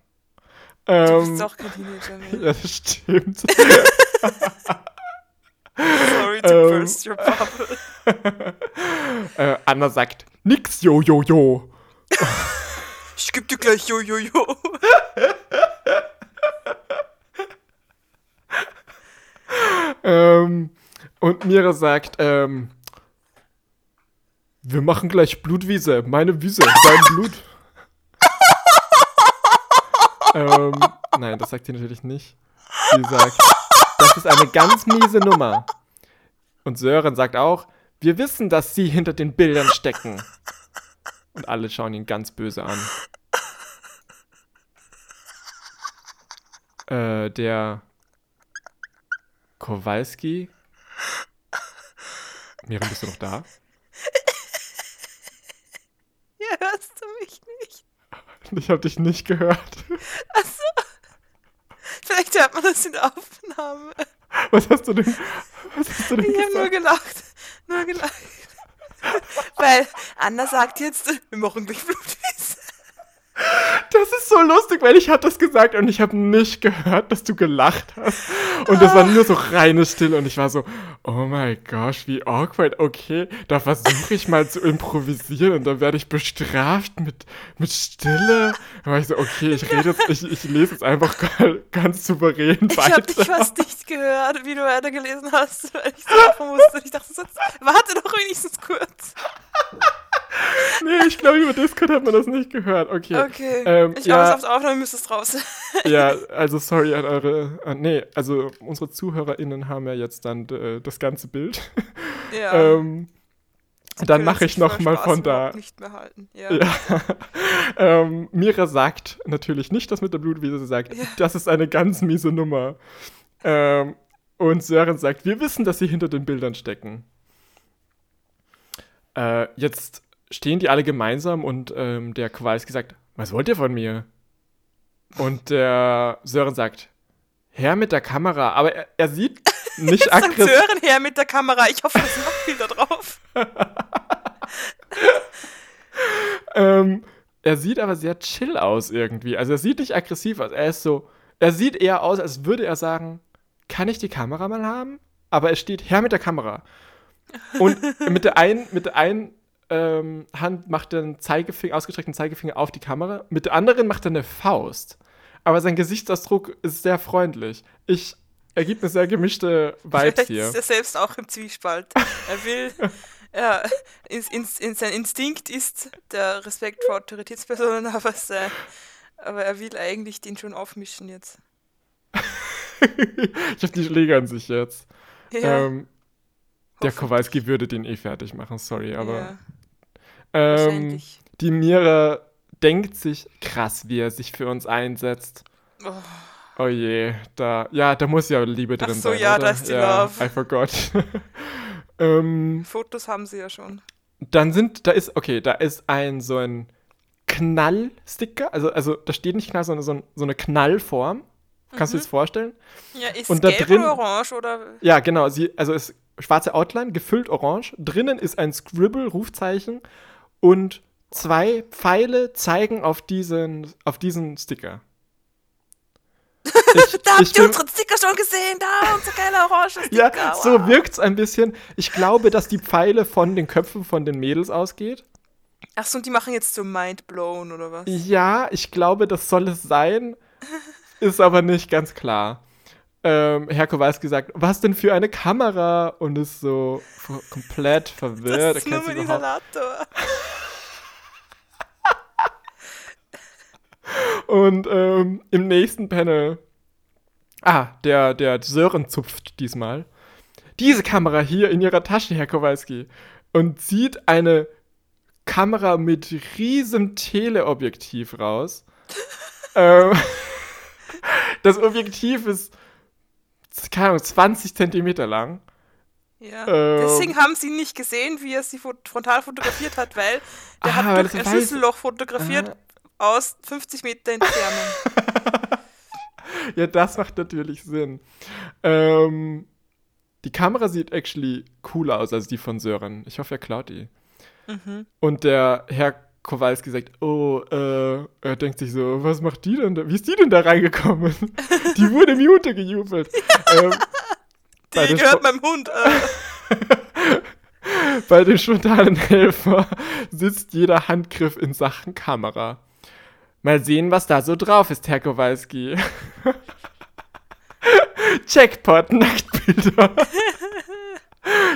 Du bist ähm, doch kein Teenager mehr. Ja, das stimmt. Sorry to ähm, burst your bubble. äh, Anna sagt, nix, jo, jo, jo. ich geb dir gleich jo, jo, jo. ähm, und Mira sagt, ähm, wir machen gleich Blutwiese, meine Wiese, dein Blut ähm, nein, das sagt sie natürlich nicht. Sie sagt, das ist eine ganz miese Nummer. Und Sören sagt auch, wir wissen, dass sie hinter den Bildern stecken. Und alle schauen ihn ganz böse an. Äh, der Kowalski. Miriam, bist du noch da? Ja, hörst du mich nicht? Ich habe dich nicht gehört. Achso. Vielleicht hört man das in der Aufnahme. Was hast du denn, was hast du denn Ich habe nur gelacht. Nur gelacht. Weil Anna sagt jetzt, wir machen gleich Blutwiese. Das ist so lustig, weil ich habe das gesagt und ich habe nicht gehört, dass du gelacht hast. Und das war nur so reine Stille und ich war so, oh my gosh, wie awkward. Okay, da versuche ich mal zu improvisieren und dann werde ich bestraft mit, mit Stille. Da war ich so, okay, ich rede jetzt, ich, ich lese jetzt einfach ganz souverän weiter. Ich habe dich fast nicht gehört, wie du weitergelesen hast, weil ich so musste. Ich dachte, warte doch wenigstens kurz nee, ich glaube, über Discord hat man das nicht gehört. Okay. Okay. Ähm, ich ja, es aufs Aufnehmen, müsste es raus. ja, also sorry an eure. An, nee, also unsere ZuhörerInnen haben ja jetzt dann äh, das ganze Bild. Ja. ähm, dann mache ich noch mal von da. Nicht mehr halten. Ja. ja. ähm, Mira sagt natürlich nicht das mit der Blutwiese, sie sagt, ja. das ist eine ganz miese Nummer. Ähm, und Sören sagt, wir wissen, dass sie hinter den Bildern stecken. Äh, jetzt stehen die alle gemeinsam und ähm, der Kowalski sagt, was wollt ihr von mir? Und der Sören sagt, her mit der Kamera. Aber er, er sieht nicht aggressiv. Sören her mit der Kamera. Ich hoffe, da sind noch Bilder drauf. ähm, er sieht aber sehr chill aus irgendwie. Also er sieht nicht aggressiv aus. Er ist so, er sieht eher aus, als würde er sagen, kann ich die Kamera mal haben? Aber er steht her mit der Kamera. Und mit der einen, mit der einen ähm, Hand macht er einen Zeigefinger, ausgestreckten Zeigefinger auf die Kamera, mit der anderen macht er eine Faust. Aber sein Gesichtsausdruck ist sehr freundlich. Ich ergibt eine sehr gemischte Vibes hier. ist er selbst auch im Zwiespalt. Er will, ja, in, in, in sein Instinkt ist der Respekt vor Autoritätspersonen, aber, es, äh, aber er will eigentlich den schon aufmischen jetzt. ich hab die Schläge an sich jetzt. Ja. Ähm, der Kowalski würde den eh fertig machen, sorry, aber. Ja. Ähm, die Mira denkt sich, krass, wie er sich für uns einsetzt. Oh. Oh je, da, ja, da muss ja Liebe drin Ach so, sein. ja, oder? da ist die ja, Love. I forgot. ähm, Fotos haben sie ja schon. Dann sind, da ist, okay, da ist ein so ein Knallsticker, also, also da steht nicht Knall, sondern so, ein, so eine Knallform. Kannst mhm. du dir das vorstellen? Ja, ist Und da gelb drin, oder orange oder? Ja, genau, sie, also ist schwarze Outline, gefüllt orange. Drinnen ist ein Scribble-Rufzeichen und zwei Pfeile zeigen auf diesen, auf diesen Sticker. Ich, da habt ihr unseren Sticker schon gesehen, da unser geiler orange Sticker. Ja, wow. so wirkt's ein bisschen. Ich glaube, dass die Pfeile von den Köpfen von den Mädels ausgeht. Ach so, und die machen jetzt so Mindblown oder was? Ja, ich glaube, das soll es sein. Ist aber nicht ganz klar. Ähm, Herr Kowalski sagt, was denn für eine Kamera? Und ist so komplett verwirrt. Das ist nur mit Inhalator. Und ähm, im nächsten Panel, ah, der, der Sören zupft diesmal diese Kamera hier in ihrer Tasche, Herr Kowalski, und zieht eine Kamera mit riesem Teleobjektiv raus. ähm, das Objektiv ist, keine Ahnung, 20 Zentimeter lang. Ja. Ähm, Deswegen haben sie nicht gesehen, wie er sie frontal fotografiert hat, weil der ah, hat durch ein Schlüsselloch fotografiert, ah, aus 50 Meter Entfernung. ja, das macht natürlich Sinn. Ähm, die Kamera sieht actually cooler aus als die von Sören. Ich hoffe, er klaut die. Mhm. Und der Herr Kowalski sagt, oh, äh, er denkt sich so, was macht die denn da? Wie ist die denn da reingekommen? die wurde Mute gejubelt. ähm, die gehört meinem Hund. Äh. bei den spontanen Helfer sitzt jeder Handgriff in Sachen Kamera. Mal sehen, was da so drauf ist, Herr Kowalski. Jackpot, Nacktbilder.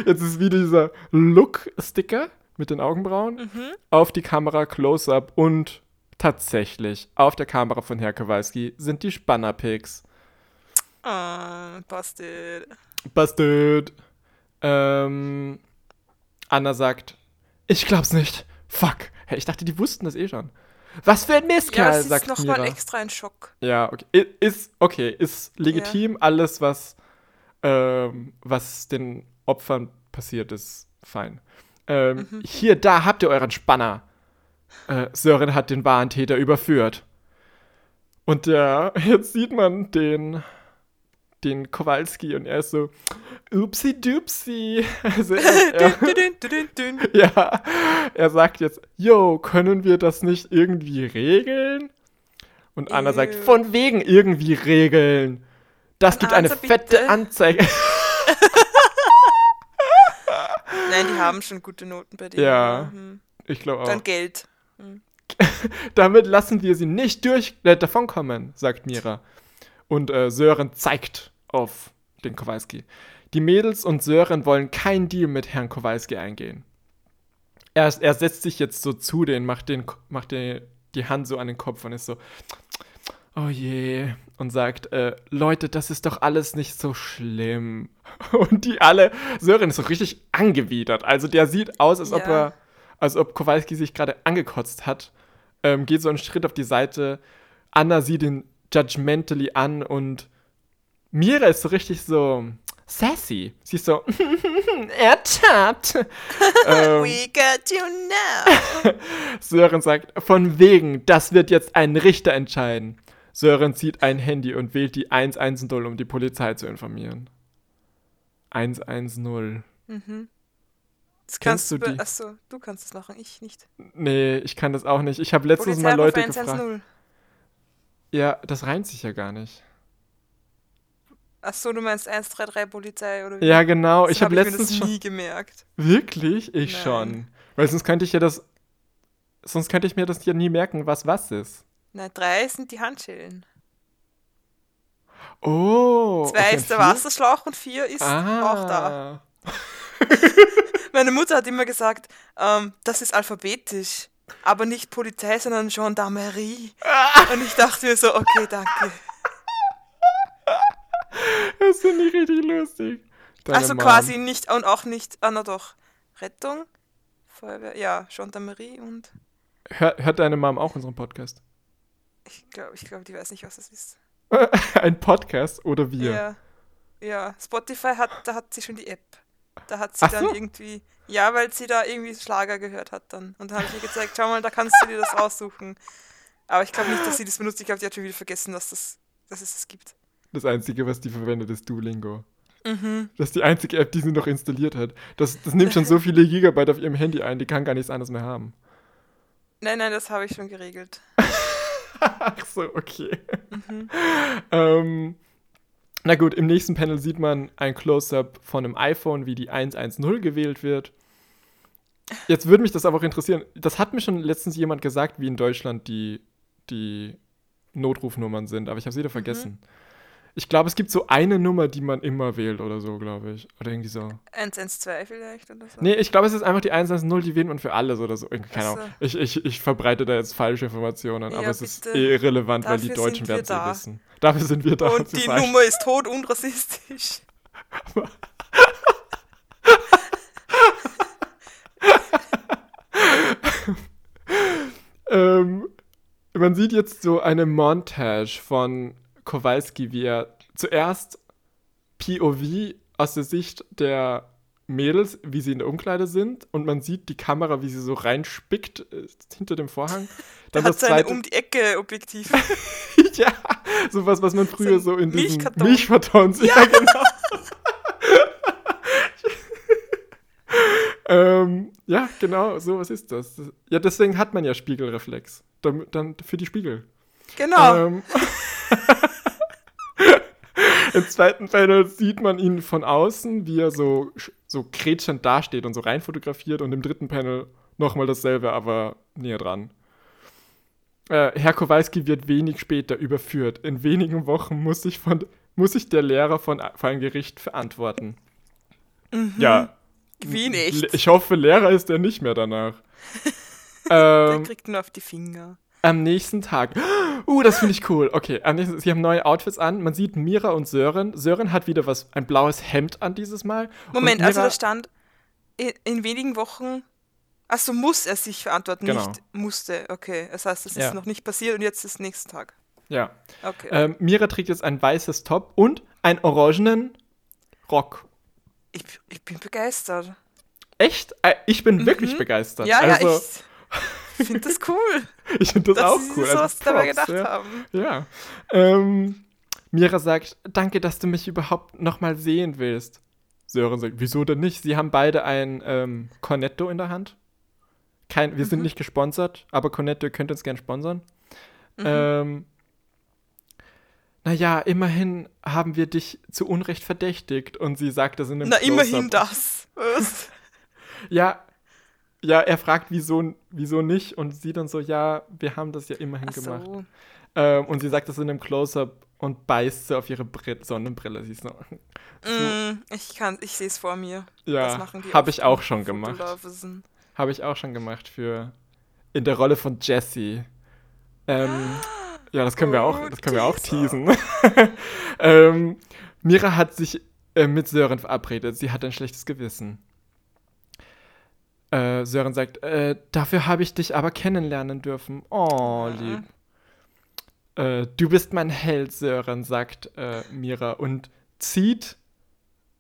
Jetzt ist wieder dieser Look-Sticker mit den Augenbrauen mhm. auf die Kamera Close-Up und tatsächlich auf der Kamera von Herr Kowalski sind die Spanner-Pics. Ah, busted. Busted. Ähm, Anna sagt, ich glaub's nicht. Fuck. Hey, ich dachte, die wussten das eh schon. Was für ein Mistkerl, ja, sagt noch Mira. mal extra ein Schock. Ja, okay. Ist, okay, ist legitim. Ja. Alles, was, ähm, was den Opfern passiert, ist fein. Ähm, mhm. Hier, da habt ihr euren Spanner. Äh, Sören hat den wahren Täter überführt. Und ja, jetzt sieht man den den Kowalski und er ist so, upsi dupsi. Also er, er, ja, er sagt jetzt, yo, können wir das nicht irgendwie regeln? Und Anna sagt, von wegen irgendwie regeln. Das gibt eine fette bitte. Anzeige. Nein, die haben schon gute Noten bei dir. Ja, mhm. ich glaube auch. Dann Geld. Mhm. Damit lassen wir sie nicht durch äh, davonkommen, sagt Mira. Und äh, Sören zeigt auf den Kowalski. Die Mädels und Sören wollen keinen Deal mit Herrn Kowalski eingehen. Er, er setzt sich jetzt so zu denen, macht, den, macht den, die Hand so an den Kopf und ist so, oh je, und sagt, äh, Leute, das ist doch alles nicht so schlimm. Und die alle, Sören ist so richtig angewidert. Also der sieht aus, als ja. ob er, als ob Kowalski sich gerade angekotzt hat. Ähm, geht so einen Schritt auf die Seite. Anna sieht ihn judgmentally an und Mira ist so richtig so sassy. Sie ist so, ertappt. ähm, We got you now. Sören sagt, von wegen, das wird jetzt ein Richter entscheiden. Sören zieht ein Handy und wählt die 110, um die Polizei zu informieren. 110. Mhm. Das kannst du die? Achso, du kannst es machen, ich nicht. Nee, ich kann das auch nicht. Ich habe letztens Polizei mal Leute gefragt. Ja, das reimt sich ja gar nicht. Achso, du meinst 133 Polizei oder wie? Ja, genau. Das ich habe hab letztens ich mir das nie gemerkt. Wirklich? Ich Nein. schon. Weil sonst könnte ich ja das. Sonst könnte ich mir das ja nie merken, was was ist. Nein, drei sind die Handschellen. Oh. Zwei okay, ist der Wasserschlauch und vier ist ah. auch da. Meine Mutter hat immer gesagt, ähm, das ist alphabetisch, aber nicht Polizei, sondern Gendarmerie. Ah. Und ich dachte mir so, okay, danke. Das finde ich richtig lustig. Deine also Mom. quasi nicht und auch nicht, ah na doch, Rettung, Feuerwehr, ja, Gendarmerie und Hör, hört deine Mom auch unseren Podcast? Ich glaube, ich glaub, die weiß nicht, was das ist. Ein Podcast oder wir? Ja. Ja, Spotify hat, da hat sie schon die App. Da hat sie Ach dann so? irgendwie, ja, weil sie da irgendwie Schlager gehört hat dann. Und dann habe ich ihr gezeigt, schau mal, da kannst du dir das aussuchen. Aber ich glaube nicht, dass sie das benutzt. Ich glaube, die hat schon wieder vergessen, dass, das, dass es das gibt. Das Einzige, was die verwendet, ist Duolingo. Mhm. Das ist die einzige App, die sie noch installiert hat. Das, das nimmt schon so viele Gigabyte auf ihrem Handy ein, die kann gar nichts anderes mehr haben. Nein, nein, das habe ich schon geregelt. Ach so, okay. Mhm. ähm, na gut, im nächsten Panel sieht man ein Close-up von einem iPhone, wie die 110 gewählt wird. Jetzt würde mich das aber auch interessieren. Das hat mir schon letztens jemand gesagt, wie in Deutschland die, die Notrufnummern sind, aber ich habe sie wieder mhm. vergessen. Mhm. Ich glaube, es gibt so eine Nummer, die man immer wählt oder so, glaube ich. Oder irgendwie so. 112 vielleicht oder so. Nee, ich glaube, es ist einfach die 110, die wählt man für alles oder so. Keine Ahnung. Ich, ich, ich verbreite da jetzt falsche Informationen, ja, aber es ist eh irrelevant, weil die Deutschen werden es ja wissen. Dafür sind wir da. Und die Nummer ist tot und rassistisch. ähm, man sieht jetzt so eine Montage von Kowalski, wie er zuerst POV aus der Sicht der Mädels, wie sie in der Umkleide sind und man sieht die Kamera, wie sie so reinspickt äh, hinter dem Vorhang. Dann da das hat zweite um die Ecke Objektiv. ja, sowas, was man früher so, so in diesen Milchkartons. Ja, ja genau. ähm, ja, genau, sowas ist das. Ja, deswegen hat man ja Spiegelreflex. Dann, dann für die Spiegel. Genau. Ähm, Im zweiten Panel sieht man ihn von außen, wie er so, so kretschend dasteht und so rein fotografiert. Und im dritten Panel nochmal dasselbe, aber näher dran. Äh, Herr Kowalski wird wenig später überführt. In wenigen Wochen muss sich, von, muss sich der Lehrer von, von einem Gericht verantworten. Mhm. Ja. Wie nicht? Ich hoffe, Lehrer ist er nicht mehr danach. ähm, der kriegt nur auf die Finger. Am nächsten Tag. Uh, das finde ich cool. Okay, nächsten, sie haben neue Outfits an. Man sieht Mira und Sören. Sören hat wieder was, ein blaues Hemd an dieses Mal. Moment, also da stand in, in wenigen Wochen. Achso, muss er sich verantworten, genau. nicht musste. Okay, das heißt, das ist ja. noch nicht passiert und jetzt ist nächsten Tag. Ja. Okay. Ähm, Mira trägt jetzt ein weißes Top und einen orangenen Rock. Ich, ich bin begeistert. Echt? Äh, ich bin mhm. wirklich begeistert. Ja, also, ja, ich ich finde das cool. ich finde das auch cool. Dass sie also, was dabei gedacht ja. haben. Ja. Ähm, Mira sagt, danke, dass du mich überhaupt nochmal sehen willst. Sören sagt, wieso denn nicht? Sie haben beide ein ähm, Cornetto in der Hand. Kein, wir mhm. sind nicht gesponsert, aber Cornetto könnt uns gern sponsern. Mhm. Ähm, naja, immerhin haben wir dich zu Unrecht verdächtigt. Und sie sagt das in einem Na, immerhin das. Ja, ja, er fragt, wieso, wieso nicht? Und sie dann so, ja, wir haben das ja immerhin so. gemacht. Ähm, und sie sagt das in einem Close-Up und beißt sie auf ihre Brit Sonnenbrille. Sie ist so, mm, ich kann, ich sehe es vor mir. Ja, habe ich auch schon gemacht. Habe ich auch schon gemacht für in der Rolle von Jessie. Ähm, ja, das können oh, wir auch, das können wir auch teasen. ähm, Mira hat sich äh, mit Sören verabredet. Sie hat ein schlechtes Gewissen. Äh, Sören sagt, äh, dafür habe ich dich aber kennenlernen dürfen. Oh, lieb. Äh, du bist mein Held, Sören, sagt äh, Mira und zieht,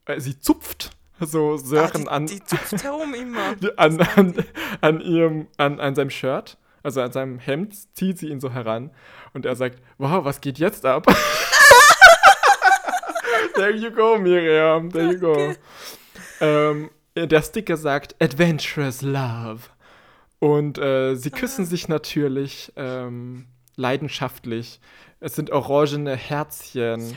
äh, sie zupft so Sören ah, die, an. Die zupft herum immer. an, an, an, ihrem, an, an seinem Shirt, also an seinem Hemd, zieht sie ihn so heran und er sagt, wow, was geht jetzt ab? there you go, Miriam, there you go. Ähm, der Sticker sagt Adventurous Love. Und äh, sie küssen sich natürlich ähm, leidenschaftlich. Es sind orangene Herzchen.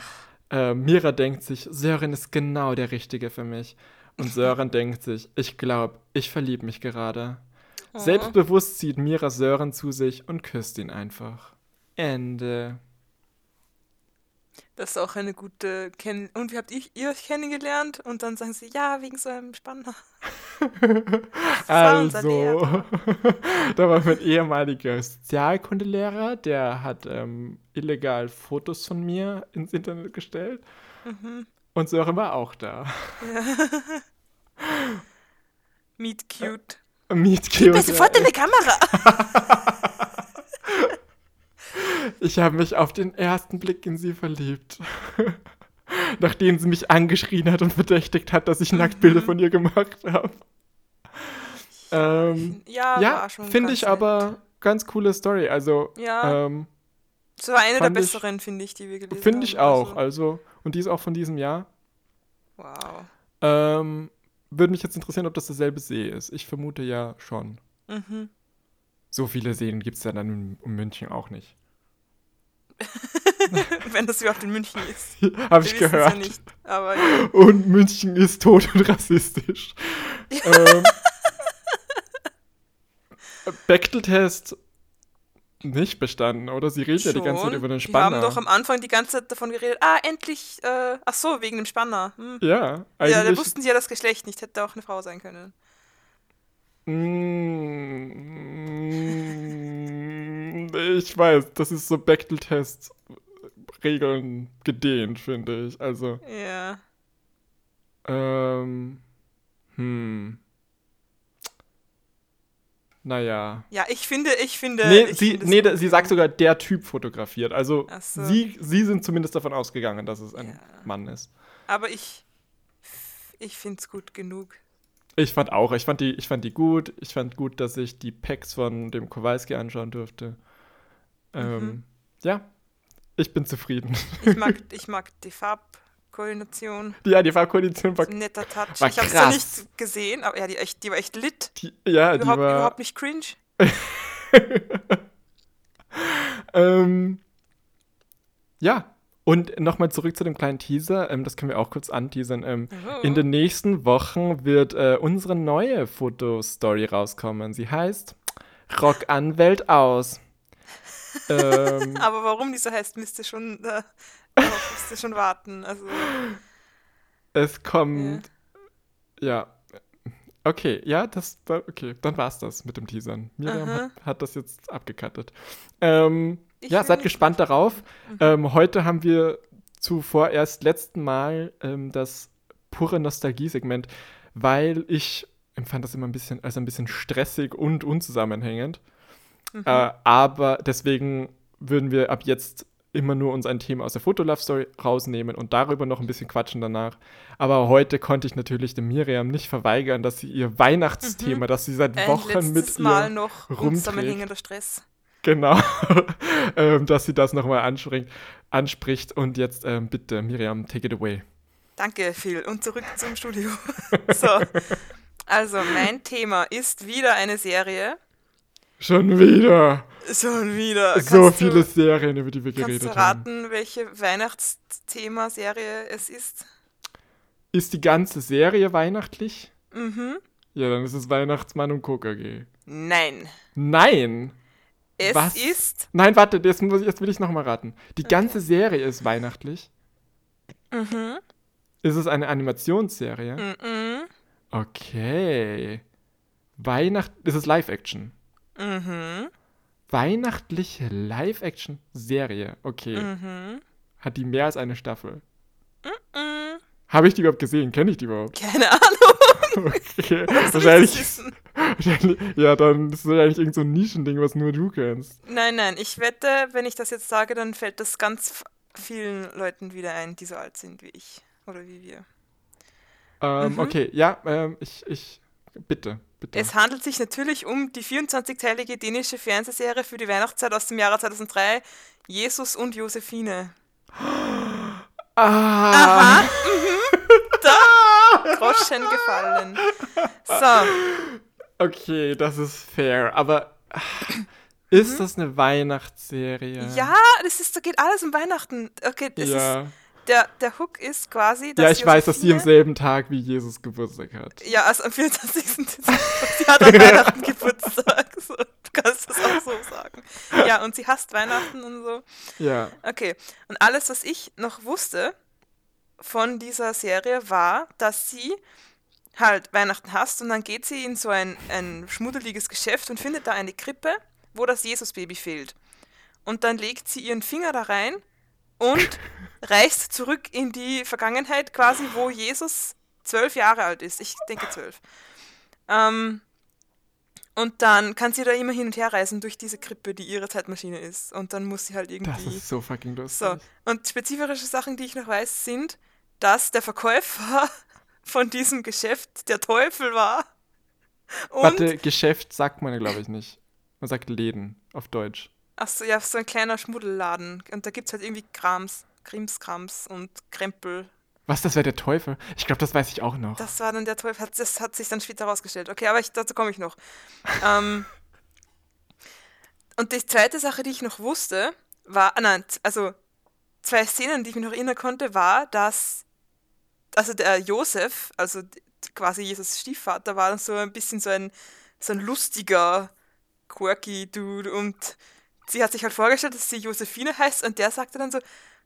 Ja. Äh, Mira denkt sich, Sören ist genau der Richtige für mich. Und Sören denkt sich, ich glaube, ich verliebe mich gerade. Oh. Selbstbewusst zieht Mira Sören zu sich und küsst ihn einfach. Ende. Das ist auch eine gute Kenn Und wie habt ihr, ihr euch kennengelernt? Und dann sagen sie, ja, wegen so einem Spanner. also, da war mein ehemaliger Sozialkundelehrer, der hat ähm, illegal Fotos von mir ins Internet gestellt. Mhm. Und Sören war auch da. Meet cute. Meet Gib mir sofort deine Kamera! Ich habe mich auf den ersten Blick in sie verliebt. Nachdem sie mich angeschrien hat und verdächtigt hat, dass ich Nacktbilder mhm. von ihr gemacht habe. Ähm, ja, ja finde ich nett. aber ganz coole Story. Also, ja. Ähm, das war eine der besseren, finde ich, die wir gelesen Finde ich auch. Also. also, und die ist auch von diesem Jahr. Wow. Ähm, würde mich jetzt interessieren, ob das derselbe See ist. Ich vermute ja schon. Mhm. So viele Seen gibt es ja dann in, in München auch nicht. Wenn das überhaupt in München ist. Habe ich gehört. Ja nicht, aber, ja. Und München ist tot und rassistisch. ähm, Bechteltest nicht bestanden, oder? Sie redet ja die ganze Zeit über den Spanner. Wir haben doch am Anfang die ganze Zeit davon geredet, ah, endlich, äh, ach so, wegen dem Spanner. Hm. Ja, eigentlich. Ja, da wussten sie ja das Geschlecht nicht, hätte auch eine Frau sein können. Mm, ich weiß, das ist so Bechteltest-Regeln gedehnt, finde ich. Also. Ja. Ähm. Hm. Naja. Ja, ich finde, ich finde. Nee, ich sie, finde nee sie sagt sogar, der Typ fotografiert. Also so. sie, sie sind zumindest davon ausgegangen, dass es ein ja. Mann ist. Aber ich, ich finde es gut genug. Ich fand auch, ich fand, die, ich fand die gut. Ich fand gut, dass ich die Packs von dem Kowalski anschauen durfte. Ähm, mhm. Ja, ich bin zufrieden. Ich mag, ich mag die Farb. Koordination. Ja, die Farbkoordination war. Netter Touch. War ich habe sie nicht gesehen, aber ja, die, echt, die war echt lit. Die, ja, überhaupt, die war. Überhaupt nicht cringe. ähm, ja. Und nochmal zurück zu dem kleinen Teaser, ähm, das können wir auch kurz anteasern. Ähm, oh. In den nächsten Wochen wird äh, unsere neue Fotostory rauskommen. Sie heißt Rock an Welt aus. ähm, Aber warum die so heißt, müsst ihr schon äh, musst du schon warten. Also. Es kommt. Ja. ja. Okay, ja, das okay, dann war's das mit dem Teasern. Miriam hat, hat, das jetzt abgekattet. Ähm, ja, seid gespannt gut. darauf. Mhm. Ähm, heute haben wir zuvor erst letzten Mal ähm, das pure Nostalgie-Segment, weil ich empfand das immer ein bisschen, also ein bisschen stressig und unzusammenhängend. Mhm. Äh, aber deswegen würden wir ab jetzt immer nur uns ein Thema aus der Fotolove-Story rausnehmen und darüber noch ein bisschen quatschen danach. Aber heute konnte ich natürlich dem Miriam nicht verweigern, dass sie ihr Weihnachtsthema, mhm. das sie seit Wochen ein mit ihr Mal noch rumträgt. Stress. Genau, ähm, dass sie das nochmal anspricht. Und jetzt ähm, bitte, Miriam, take it away. Danke, Phil. Und zurück zum Studio. so, also mein Thema ist wieder eine Serie. Schon wieder. Schon wieder. So kannst viele du, Serien, über die wir geredet haben. Kannst du raten, haben. welche Weihnachtsthema-Serie es ist? Ist die ganze Serie weihnachtlich? Mhm. Ja, dann ist es Weihnachtsmann und KKG. Nein. Nein? Es Was? ist. Nein, warte, jetzt, muss ich, jetzt will ich nochmal raten. Die ganze okay. Serie ist weihnachtlich. Mhm. Ist es eine Animationsserie? Mhm. Okay. Weihnacht. Ist es Live-Action? Mhm. Weihnachtliche Live-Action-Serie. Okay. Mhm. Hat die mehr als eine Staffel? Mhm. Habe ich die überhaupt gesehen? Kenne ich die überhaupt? Keine Ahnung. Okay. wahrscheinlich, wahrscheinlich. Ja, dann ist es wahrscheinlich irgend so ein Nischending, was nur du kennst. Nein, nein. Ich wette, wenn ich das jetzt sage, dann fällt das ganz vielen Leuten wieder ein, die so alt sind wie ich. Oder wie wir. Ähm, mhm. Okay, ja, ähm, ich, ich. Bitte. Bitte. Es handelt sich natürlich um die 24-teilige dänische Fernsehserie für die Weihnachtszeit aus dem Jahre 2003, Jesus und Josephine. Ah. Aha. Mhm. Da. Groschen gefallen. So. Okay, das ist fair. Aber ist mhm. das eine Weihnachtsserie? Ja, das ist, da geht alles um Weihnachten. Okay, das ja. ist der, der Hook ist quasi, dass. Ja, ich Josephine, weiß, dass sie am selben Tag wie Jesus Geburtstag hat. Ja, also am 24. Dezember. sie hat an Weihnachten Geburtstag. So, du kannst das auch so sagen. Ja, und sie hasst Weihnachten und so. Ja. Okay. Und alles, was ich noch wusste von dieser Serie, war, dass sie halt Weihnachten hasst und dann geht sie in so ein, ein schmuddeliges Geschäft und findet da eine Krippe, wo das Jesusbaby fehlt. Und dann legt sie ihren Finger da rein und reist zurück in die Vergangenheit quasi, wo Jesus zwölf Jahre alt ist. Ich denke zwölf. Ähm, Und dann kann sie da immer hin und her reisen durch diese Krippe, die ihre Zeitmaschine ist. Und dann muss sie halt irgendwie. Das ist so fucking lustig. So. Und spezifische Sachen, die ich noch weiß, sind, dass der Verkäufer von diesem Geschäft der Teufel war. Und Warte, Geschäft sagt man ja, glaube ich, nicht. Man sagt Läden auf Deutsch. Achso, ja, so ein kleiner Schmuddelladen. Und da gibt es halt irgendwie Krams, Krimskrams und Krempel. Was, das wäre der Teufel? Ich glaube, das weiß ich auch noch. Das war dann der Teufel, das hat sich dann später herausgestellt. Okay, aber ich, dazu komme ich noch. ähm, und die zweite Sache, die ich noch wusste, war, ah nein, also zwei Szenen, die ich mich noch erinnern konnte, war, dass also der Josef, also quasi Jesus Stiefvater, war dann so ein bisschen so ein, so ein lustiger, quirky Dude und sie hat sich halt vorgestellt, dass sie Josephine heißt und der sagte dann so,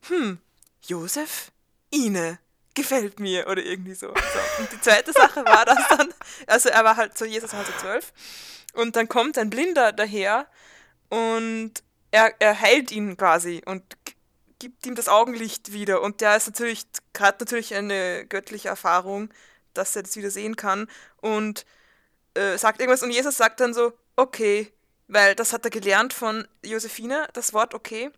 hm, Josef? Ine, gefällt mir oder irgendwie so. so. Und die zweite Sache war, dass dann, also er war halt so, Jesus war so zwölf und dann kommt ein Blinder daher und er, er heilt ihn quasi und gibt ihm das Augenlicht wieder und der ist natürlich, hat natürlich eine göttliche Erfahrung, dass er das wieder sehen kann und äh, sagt irgendwas und Jesus sagt dann so, okay, weil das hat er gelernt von Josephine, das Wort okay.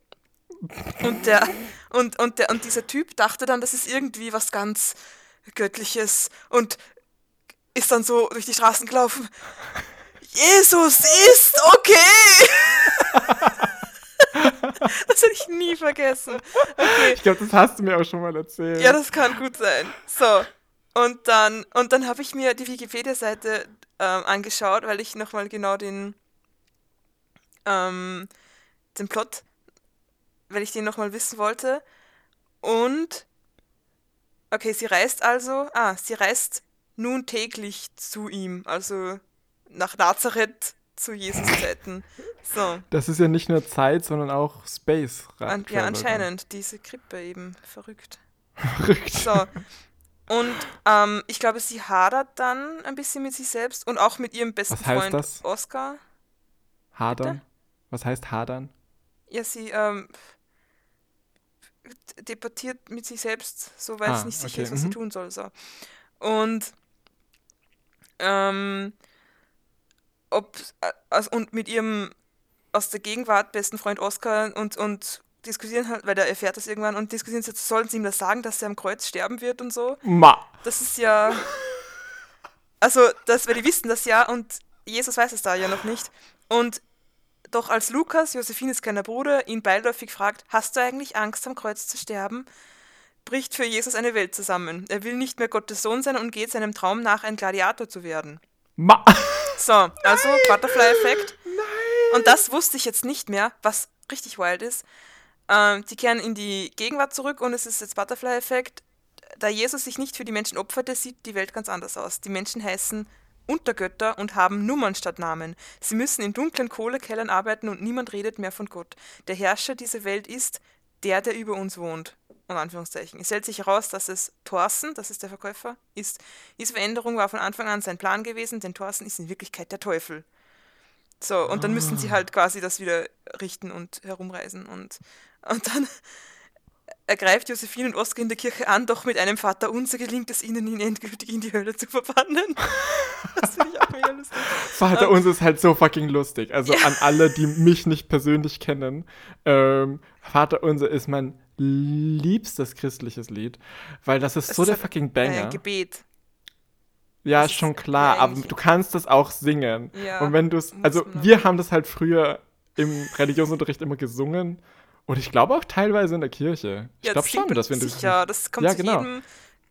Und der, und, und, der, und dieser Typ dachte dann, das ist irgendwie was ganz Göttliches und ist dann so durch die Straßen gelaufen. Jesus ist okay! das hätte ich nie vergessen. Okay. Ich glaube, das hast du mir auch schon mal erzählt. Ja, das kann gut sein. So. Und dann, und dann habe ich mir die Wikipedia-Seite ähm, angeschaut, weil ich nochmal genau den, ähm, den Plot, weil ich den nochmal wissen wollte. Und okay, sie reist also, ah, sie reist nun täglich zu ihm, also nach Nazareth zu Jesus-Zeiten. So. Das ist ja nicht nur Zeit, sondern auch Space. An, ja, anscheinend. Diese Krippe eben. Verrückt. Verrückt. So. Und ähm, ich glaube, sie hadert dann ein bisschen mit sich selbst und auch mit ihrem besten Was heißt Freund das? Oscar. Hadern? Was heißt hadern? Ja, sie ähm, debattiert mit sich selbst, so weil ah, es nicht sicher okay. ist, was mhm. sie tun soll. So. Und ähm, ob also, und mit ihrem aus der Gegenwart besten Freund Oscar und, und diskutieren halt, weil der erfährt das irgendwann und diskutieren jetzt, sollen sie ihm das sagen, dass er am Kreuz sterben wird und so. Ma. Das ist ja. Also, das, weil die wissen das ja und Jesus weiß es da ja noch nicht. Und doch als Lukas, Josephines kleiner Bruder, ihn beiläufig fragt, hast du eigentlich Angst, am Kreuz zu sterben? bricht für Jesus eine Welt zusammen. Er will nicht mehr Gottes Sohn sein und geht seinem Traum nach, ein Gladiator zu werden. Ma. So, also Butterfly-Effekt. Und das wusste ich jetzt nicht mehr, was richtig wild ist. Ähm, die kehren in die Gegenwart zurück und es ist jetzt Butterfly-Effekt. Da Jesus sich nicht für die Menschen opferte, sieht die Welt ganz anders aus. Die Menschen heißen Untergötter und haben Nummern statt Namen. Sie müssen in dunklen Kohlekellern arbeiten und niemand redet mehr von Gott. Der Herrscher dieser Welt ist der, der über uns wohnt. In Anführungszeichen. Es stellt sich heraus, dass es Thorsten, das ist der Verkäufer, ist. Diese Veränderung war von Anfang an sein Plan gewesen, denn Thorsten ist in Wirklichkeit der Teufel. So, und dann müssen sie ah. halt quasi das wieder richten und herumreisen. Und und dann ergreift Josephine und Oskar in der Kirche an, doch mit einem Vater unser gelingt es ihnen, ihn endgültig in die Hölle zu verbannen. das finde ich auch mega lustig. Vater unser ist halt so fucking lustig. Also ja. an alle, die mich nicht persönlich kennen, ähm, Vater unser ist mein liebstes christliches Lied, weil das ist es so ist der fucking Banger. Ein Gebet. Ja, das schon klar, aber du kannst das auch singen. Ja, und wenn du es, also wir haben das halt früher im Religionsunterricht immer gesungen und ich glaube auch teilweise in der Kirche. Ich ja, glaube schon, dass wir in Sicher, das kommt ja, genau. jedem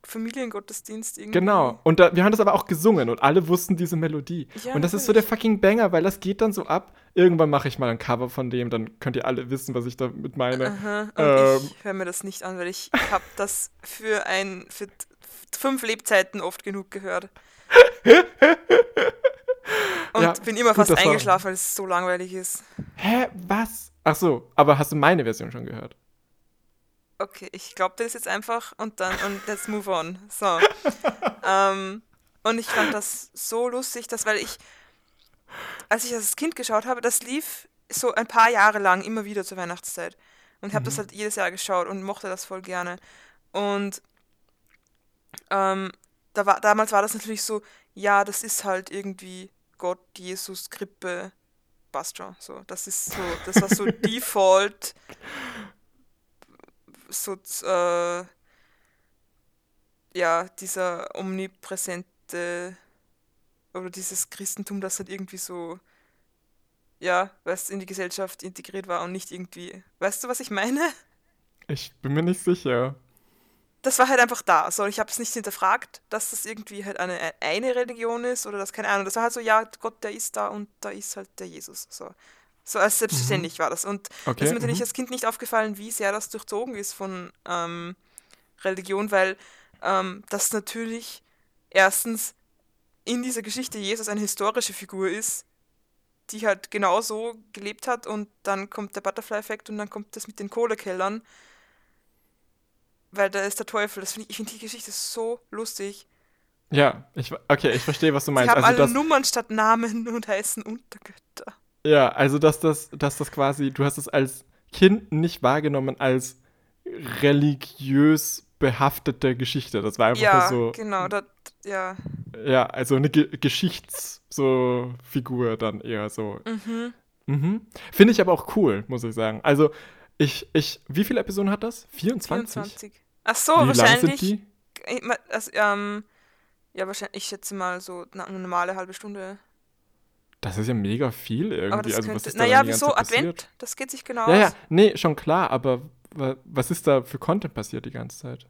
Familiengottesdienst irgendwie. Genau. Und da, wir haben das aber auch gesungen und alle wussten diese Melodie. Ja, und das natürlich. ist so der fucking Banger, weil das geht dann so ab. Irgendwann mache ich mal ein Cover von dem, dann könnt ihr alle wissen, was ich damit meine. Aha. Ähm, ich höre mir das nicht an, weil ich habe das für ein für fünf Lebzeiten oft genug gehört. und ja, bin immer gut, fast eingeschlafen, weil es so langweilig ist. Hä, was? Ach so, aber hast du meine Version schon gehört? Okay, ich glaube das jetzt einfach und dann und let's move on. So. ähm, und ich fand das so lustig, dass weil ich, als ich das als Kind geschaut habe, das lief so ein paar Jahre lang immer wieder zur Weihnachtszeit. Und habe mhm. das halt jedes Jahr geschaut und mochte das voll gerne. Und ähm, da war, damals war das natürlich so, ja, das ist halt irgendwie Gott, Jesus, Krippe, passt schon. So, das ist so, das war so Default, so, äh, ja, dieser omnipräsente oder dieses Christentum, das halt irgendwie so, ja, weißt in die Gesellschaft integriert war und nicht irgendwie, weißt du, was ich meine? Ich bin mir nicht sicher. Das war halt einfach da. So, ich habe es nicht hinterfragt, dass das irgendwie halt eine, eine Religion ist oder das, keine Ahnung. Das war halt so, ja, Gott, der ist da und da ist halt der Jesus. So, so als selbstverständlich mhm. war das. Und okay, ist mir natürlich mhm. als Kind nicht aufgefallen, wie sehr das durchzogen ist von ähm, Religion, weil ähm, das natürlich erstens in dieser Geschichte Jesus eine historische Figur ist, die halt genauso gelebt hat und dann kommt der Butterfly-Effekt und dann kommt das mit den Kohlekellern, weil da ist der Teufel. Das find ich ich finde die Geschichte so lustig. Ja, ich, okay, ich verstehe, was du meinst. Sie haben also alle Nummern statt Namen und heißen Untergötter. Ja, also dass das, dass das quasi, du hast es als Kind nicht wahrgenommen als religiös behaftete Geschichte. Das war einfach ja, so. Ja, genau, das, ja. Ja, also eine Ge Geschichtsfigur dann eher so. Mhm. Mhm. Finde ich aber auch cool, muss ich sagen. Also, ich, ich, wie viele Episoden hat das? 24? 24. Ach so, wie wahrscheinlich. Lang sind die? Also, ähm, ja, wahrscheinlich, ich schätze mal so eine normale halbe Stunde. Das ist ja mega viel irgendwie. also, was ist da naja, wieso? Advent? Das geht sich genau ja, aus. Ja, nee, schon klar, aber was ist da für Content passiert die ganze Zeit?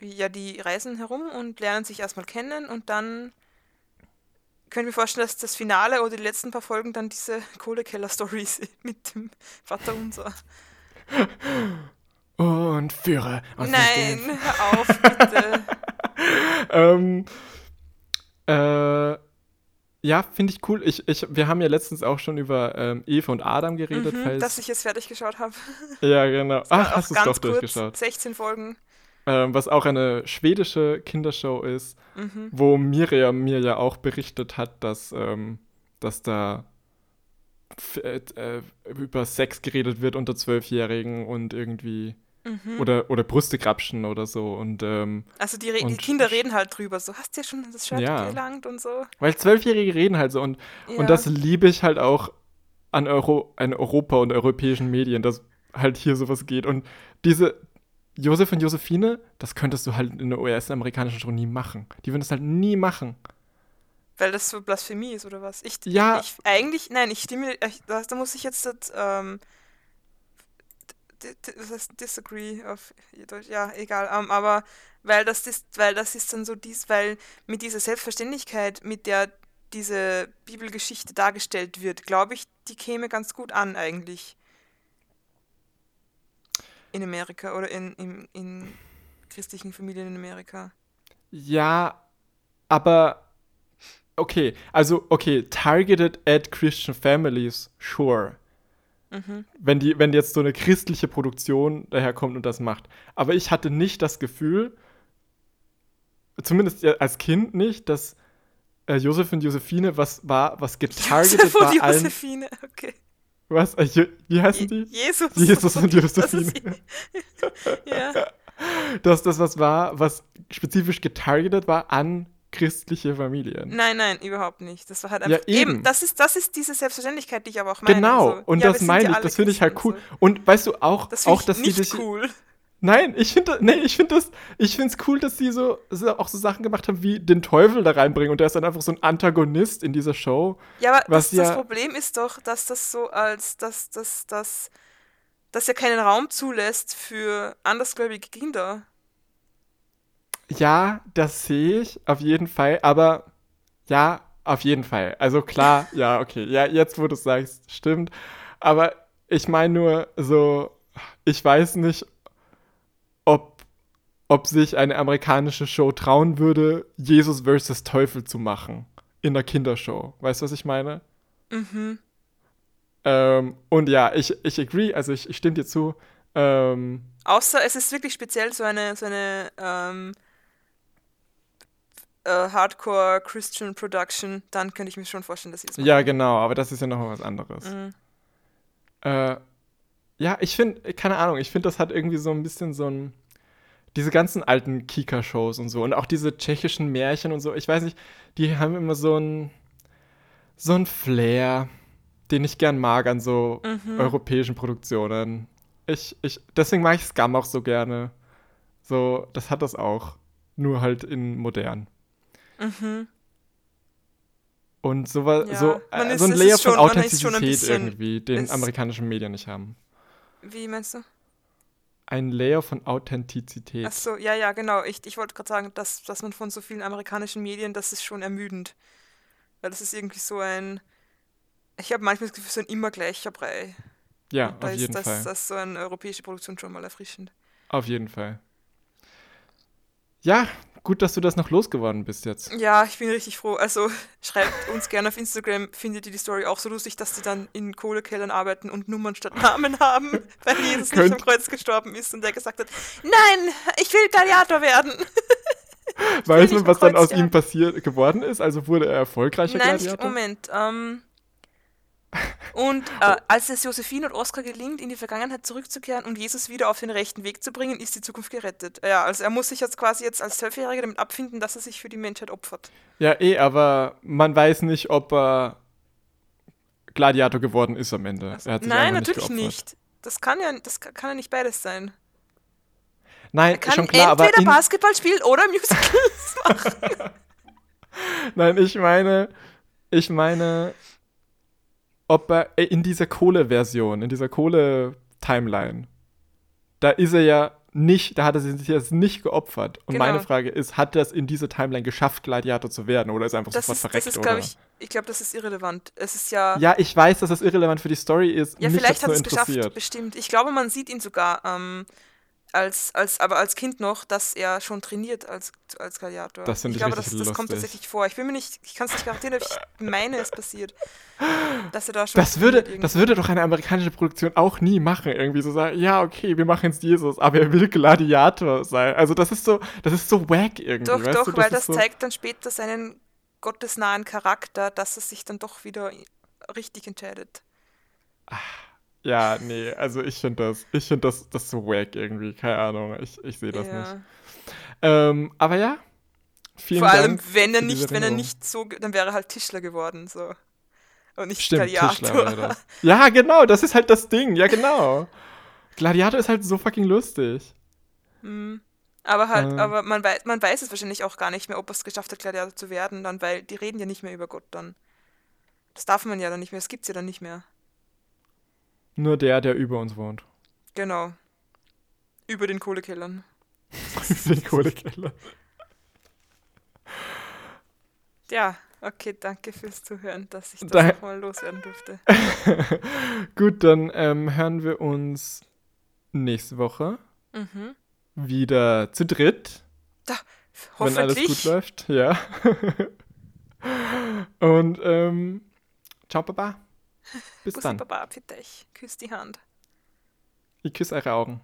Ja, die reisen herum und lernen sich erstmal kennen und dann können wir vorstellen, dass das Finale oder die letzten paar Folgen dann diese Kohlekeller-Stories mit dem Vater unser. Und Führer. Nein, hör auf, bitte. ähm, äh, ja, finde ich cool. Ich, ich, wir haben ja letztens auch schon über ähm, Eva und Adam geredet. Mhm. Dass ich es fertig geschaut habe. Ja, genau. Ach, hast du es doch durchgeschaut. 16 Folgen. Ähm, was auch eine schwedische Kindershow ist, mhm. wo Miriam mir ja auch berichtet hat, dass, ähm, dass da äh, äh, über Sex geredet wird unter Zwölfjährigen und irgendwie Mhm. Oder, oder Brüste krapschen oder so. Und, ähm, also die, und, die, Kinder reden halt drüber, so hast du ja schon das Shirt ja. gelangt und so. Weil Zwölfjährige reden halt so und, ja. und das liebe ich halt auch an, Euro, an Europa und europäischen Medien, dass halt hier sowas geht. Und diese Josef und Josephine, das könntest du halt in der US-amerikanischen Show nie machen. Die würden das halt nie machen. Weil das so Blasphemie ist oder was? Ich, ja. Ich, eigentlich, nein, ich stimme, ich, da, da muss ich jetzt das, ähm, was heißt disagree auf Deutsch? Ja, egal. Um, ähm, aber weil das ist, weil das ist dann so dies, weil mit dieser Selbstverständlichkeit, mit der diese Bibelgeschichte dargestellt wird, glaube ich, die käme ganz gut an eigentlich. In Amerika oder in, in, in christlichen Familien in Amerika. Ja, aber okay, also okay, targeted at Christian families, sure. Mhm. Wenn, die, wenn jetzt so eine christliche Produktion daherkommt und das macht. Aber ich hatte nicht das Gefühl, zumindest als Kind nicht, dass äh, Josef und Josephine was war, was getargetet Josef war. Und Josephine, okay. Was? Äh, wie heißen die? Jesus. Jesus und Josephine. ja. Dass das was war, was spezifisch getargetet war an christliche Familien. Nein, nein, überhaupt nicht. Das war halt einfach. Ja, eben. eben. das, ist, das ist diese Selbstverständlichkeit, die ich aber auch meine. Genau, also, und ja, das meine ich, das finde ich halt cool. So. Und weißt du auch, das auch dass die sich. cool. Nein, ich finde nee, ich finde das ich finde es cool, dass sie so, so, auch so Sachen gemacht haben wie den Teufel da reinbringen und der ist dann einfach so ein Antagonist in dieser Show. Ja, aber das, ja das Problem ist doch, dass das so als dass das das dass er keinen Raum zulässt für andersgläubige Kinder. Ja, das sehe ich auf jeden Fall, aber ja, auf jeden Fall. Also klar, ja, okay. Ja, jetzt wo du es sagst, stimmt. Aber ich meine nur so, ich weiß nicht, ob sich eine amerikanische Show trauen würde, Jesus versus Teufel zu machen. In der Kindershow. Weißt du, was ich meine? Mhm. Ähm, und ja, ich, ich agree, also ich, ich stimme dir zu. Ähm, Außer es ist wirklich speziell so eine, so eine ähm, äh, Hardcore Christian Production, dann könnte ich mir schon vorstellen, dass sie es machen. Ja, genau, aber das ist ja nochmal was anderes. Mhm. Äh, ja, ich finde, keine Ahnung, ich finde, das hat irgendwie so ein bisschen so ein diese ganzen alten Kika-Shows und so und auch diese tschechischen Märchen und so, ich weiß nicht, die haben immer so ein so ein Flair, den ich gern mag an so mhm. europäischen Produktionen. Ich, ich, deswegen mag ich Scum auch so gerne. So, das hat das auch. Nur halt in modern. Mhm. Und so, ja, so, äh, so ein Layer von Authentizität irgendwie, den amerikanischen Medien nicht haben. Wie meinst du? Ein Layer von Authentizität. Ach so, ja, ja, genau. Ich, ich wollte gerade sagen, dass, dass man von so vielen amerikanischen Medien, das ist schon ermüdend. Weil das ist irgendwie so ein. Ich habe manchmal das Gefühl, so ein immer gleicher Brei. Ja, auf jeden das, Fall. Das ist so eine europäische Produktion schon mal erfrischend. Auf jeden Fall. Ja, gut, dass du das noch losgeworden bist jetzt. Ja, ich bin richtig froh. Also schreibt uns gerne auf Instagram, findet ihr die Story auch so lustig, dass sie dann in Kohlekellern arbeiten und Nummern statt Namen haben, weil Jesus nicht am Kreuz gestorben ist und der gesagt hat, nein, ich will Gladiator werden. Weiß man, was dann aus ihm passiert geworden ist? Also wurde er erfolgreicher Nein, Gladiator? Moment. Ähm, und äh, als es Josephine und Oskar gelingt, in die Vergangenheit zurückzukehren und Jesus wieder auf den rechten Weg zu bringen, ist die Zukunft gerettet. Ja, also er muss sich jetzt quasi jetzt als Zwölfjähriger damit abfinden, dass er sich für die Menschheit opfert. Ja, eh, aber man weiß nicht, ob er Gladiator geworden ist am Ende. Also, nein, natürlich nicht, nicht. Das kann ja, das kann ja nicht beides sein. Nein, er kann schon klar, entweder aber Basketball spielen oder Musicals machen. Nein, ich meine, ich meine, ob er äh, in dieser Kohle-Version, in dieser Kohle-Timeline, da ist er ja nicht, da hat er sich jetzt nicht geopfert. Und genau. meine Frage ist, hat er es in dieser Timeline geschafft, Gladiator zu werden oder ist er einfach das sofort ist, verreckt? Das ist, oder? Ich, ich glaube, das ist irrelevant. Es ist ja. Ja, ich weiß, dass das irrelevant für die Story ist. Ja, vielleicht hat es geschafft, bestimmt. Ich glaube, man sieht ihn sogar ähm, als, als, aber als Kind noch, dass er schon trainiert als, als Gladiator. Das ich, ich glaube, das, das kommt tatsächlich vor. Ich bin mir nicht, ich kann es nicht garantieren, aber ich meine, es passiert. Dass er da schon. Das würde, das würde doch eine amerikanische Produktion auch nie machen, irgendwie so sagen, ja, okay, wir machen jetzt Jesus, aber er will Gladiator sein. Also das ist so, das ist so wack irgendwie. Doch, doch, du? weil das, das zeigt dann später seinen gottesnahen Charakter, dass er sich dann doch wieder richtig entscheidet. Ach. Ja, nee, also ich finde das, ich finde das, das so wack irgendwie, keine Ahnung, ich, ich sehe das ja. nicht. Ähm, aber ja, vielen Vor allem, Dank wenn er nicht, wenn er nicht so, dann wäre er halt Tischler geworden, so. Und nicht Stimmt, Gladiator. Ja, genau, das ist halt das Ding, ja genau. Gladiator ist halt so fucking lustig. Mhm. Aber halt, äh. aber man weiß, man weiß es wahrscheinlich auch gar nicht mehr, ob er es geschafft hat, Gladiator zu werden, dann, weil die reden ja nicht mehr über Gott dann. Das darf man ja dann nicht mehr, das gibt's ja dann nicht mehr. Nur der, der über uns wohnt. Genau. Über den Kohlekellern. über den Kohlekellern. Ja, okay, danke fürs Zuhören, dass ich das da mal loswerden durfte. Gut, dann ähm, hören wir uns nächste Woche mhm. wieder zu dritt. Da, hoffentlich. Wenn alles gut läuft, ja. Und ähm, ciao, Baba. Bis Bussi dann. Baba, für dich. Küss die Hand. Ich küsse eure Augen.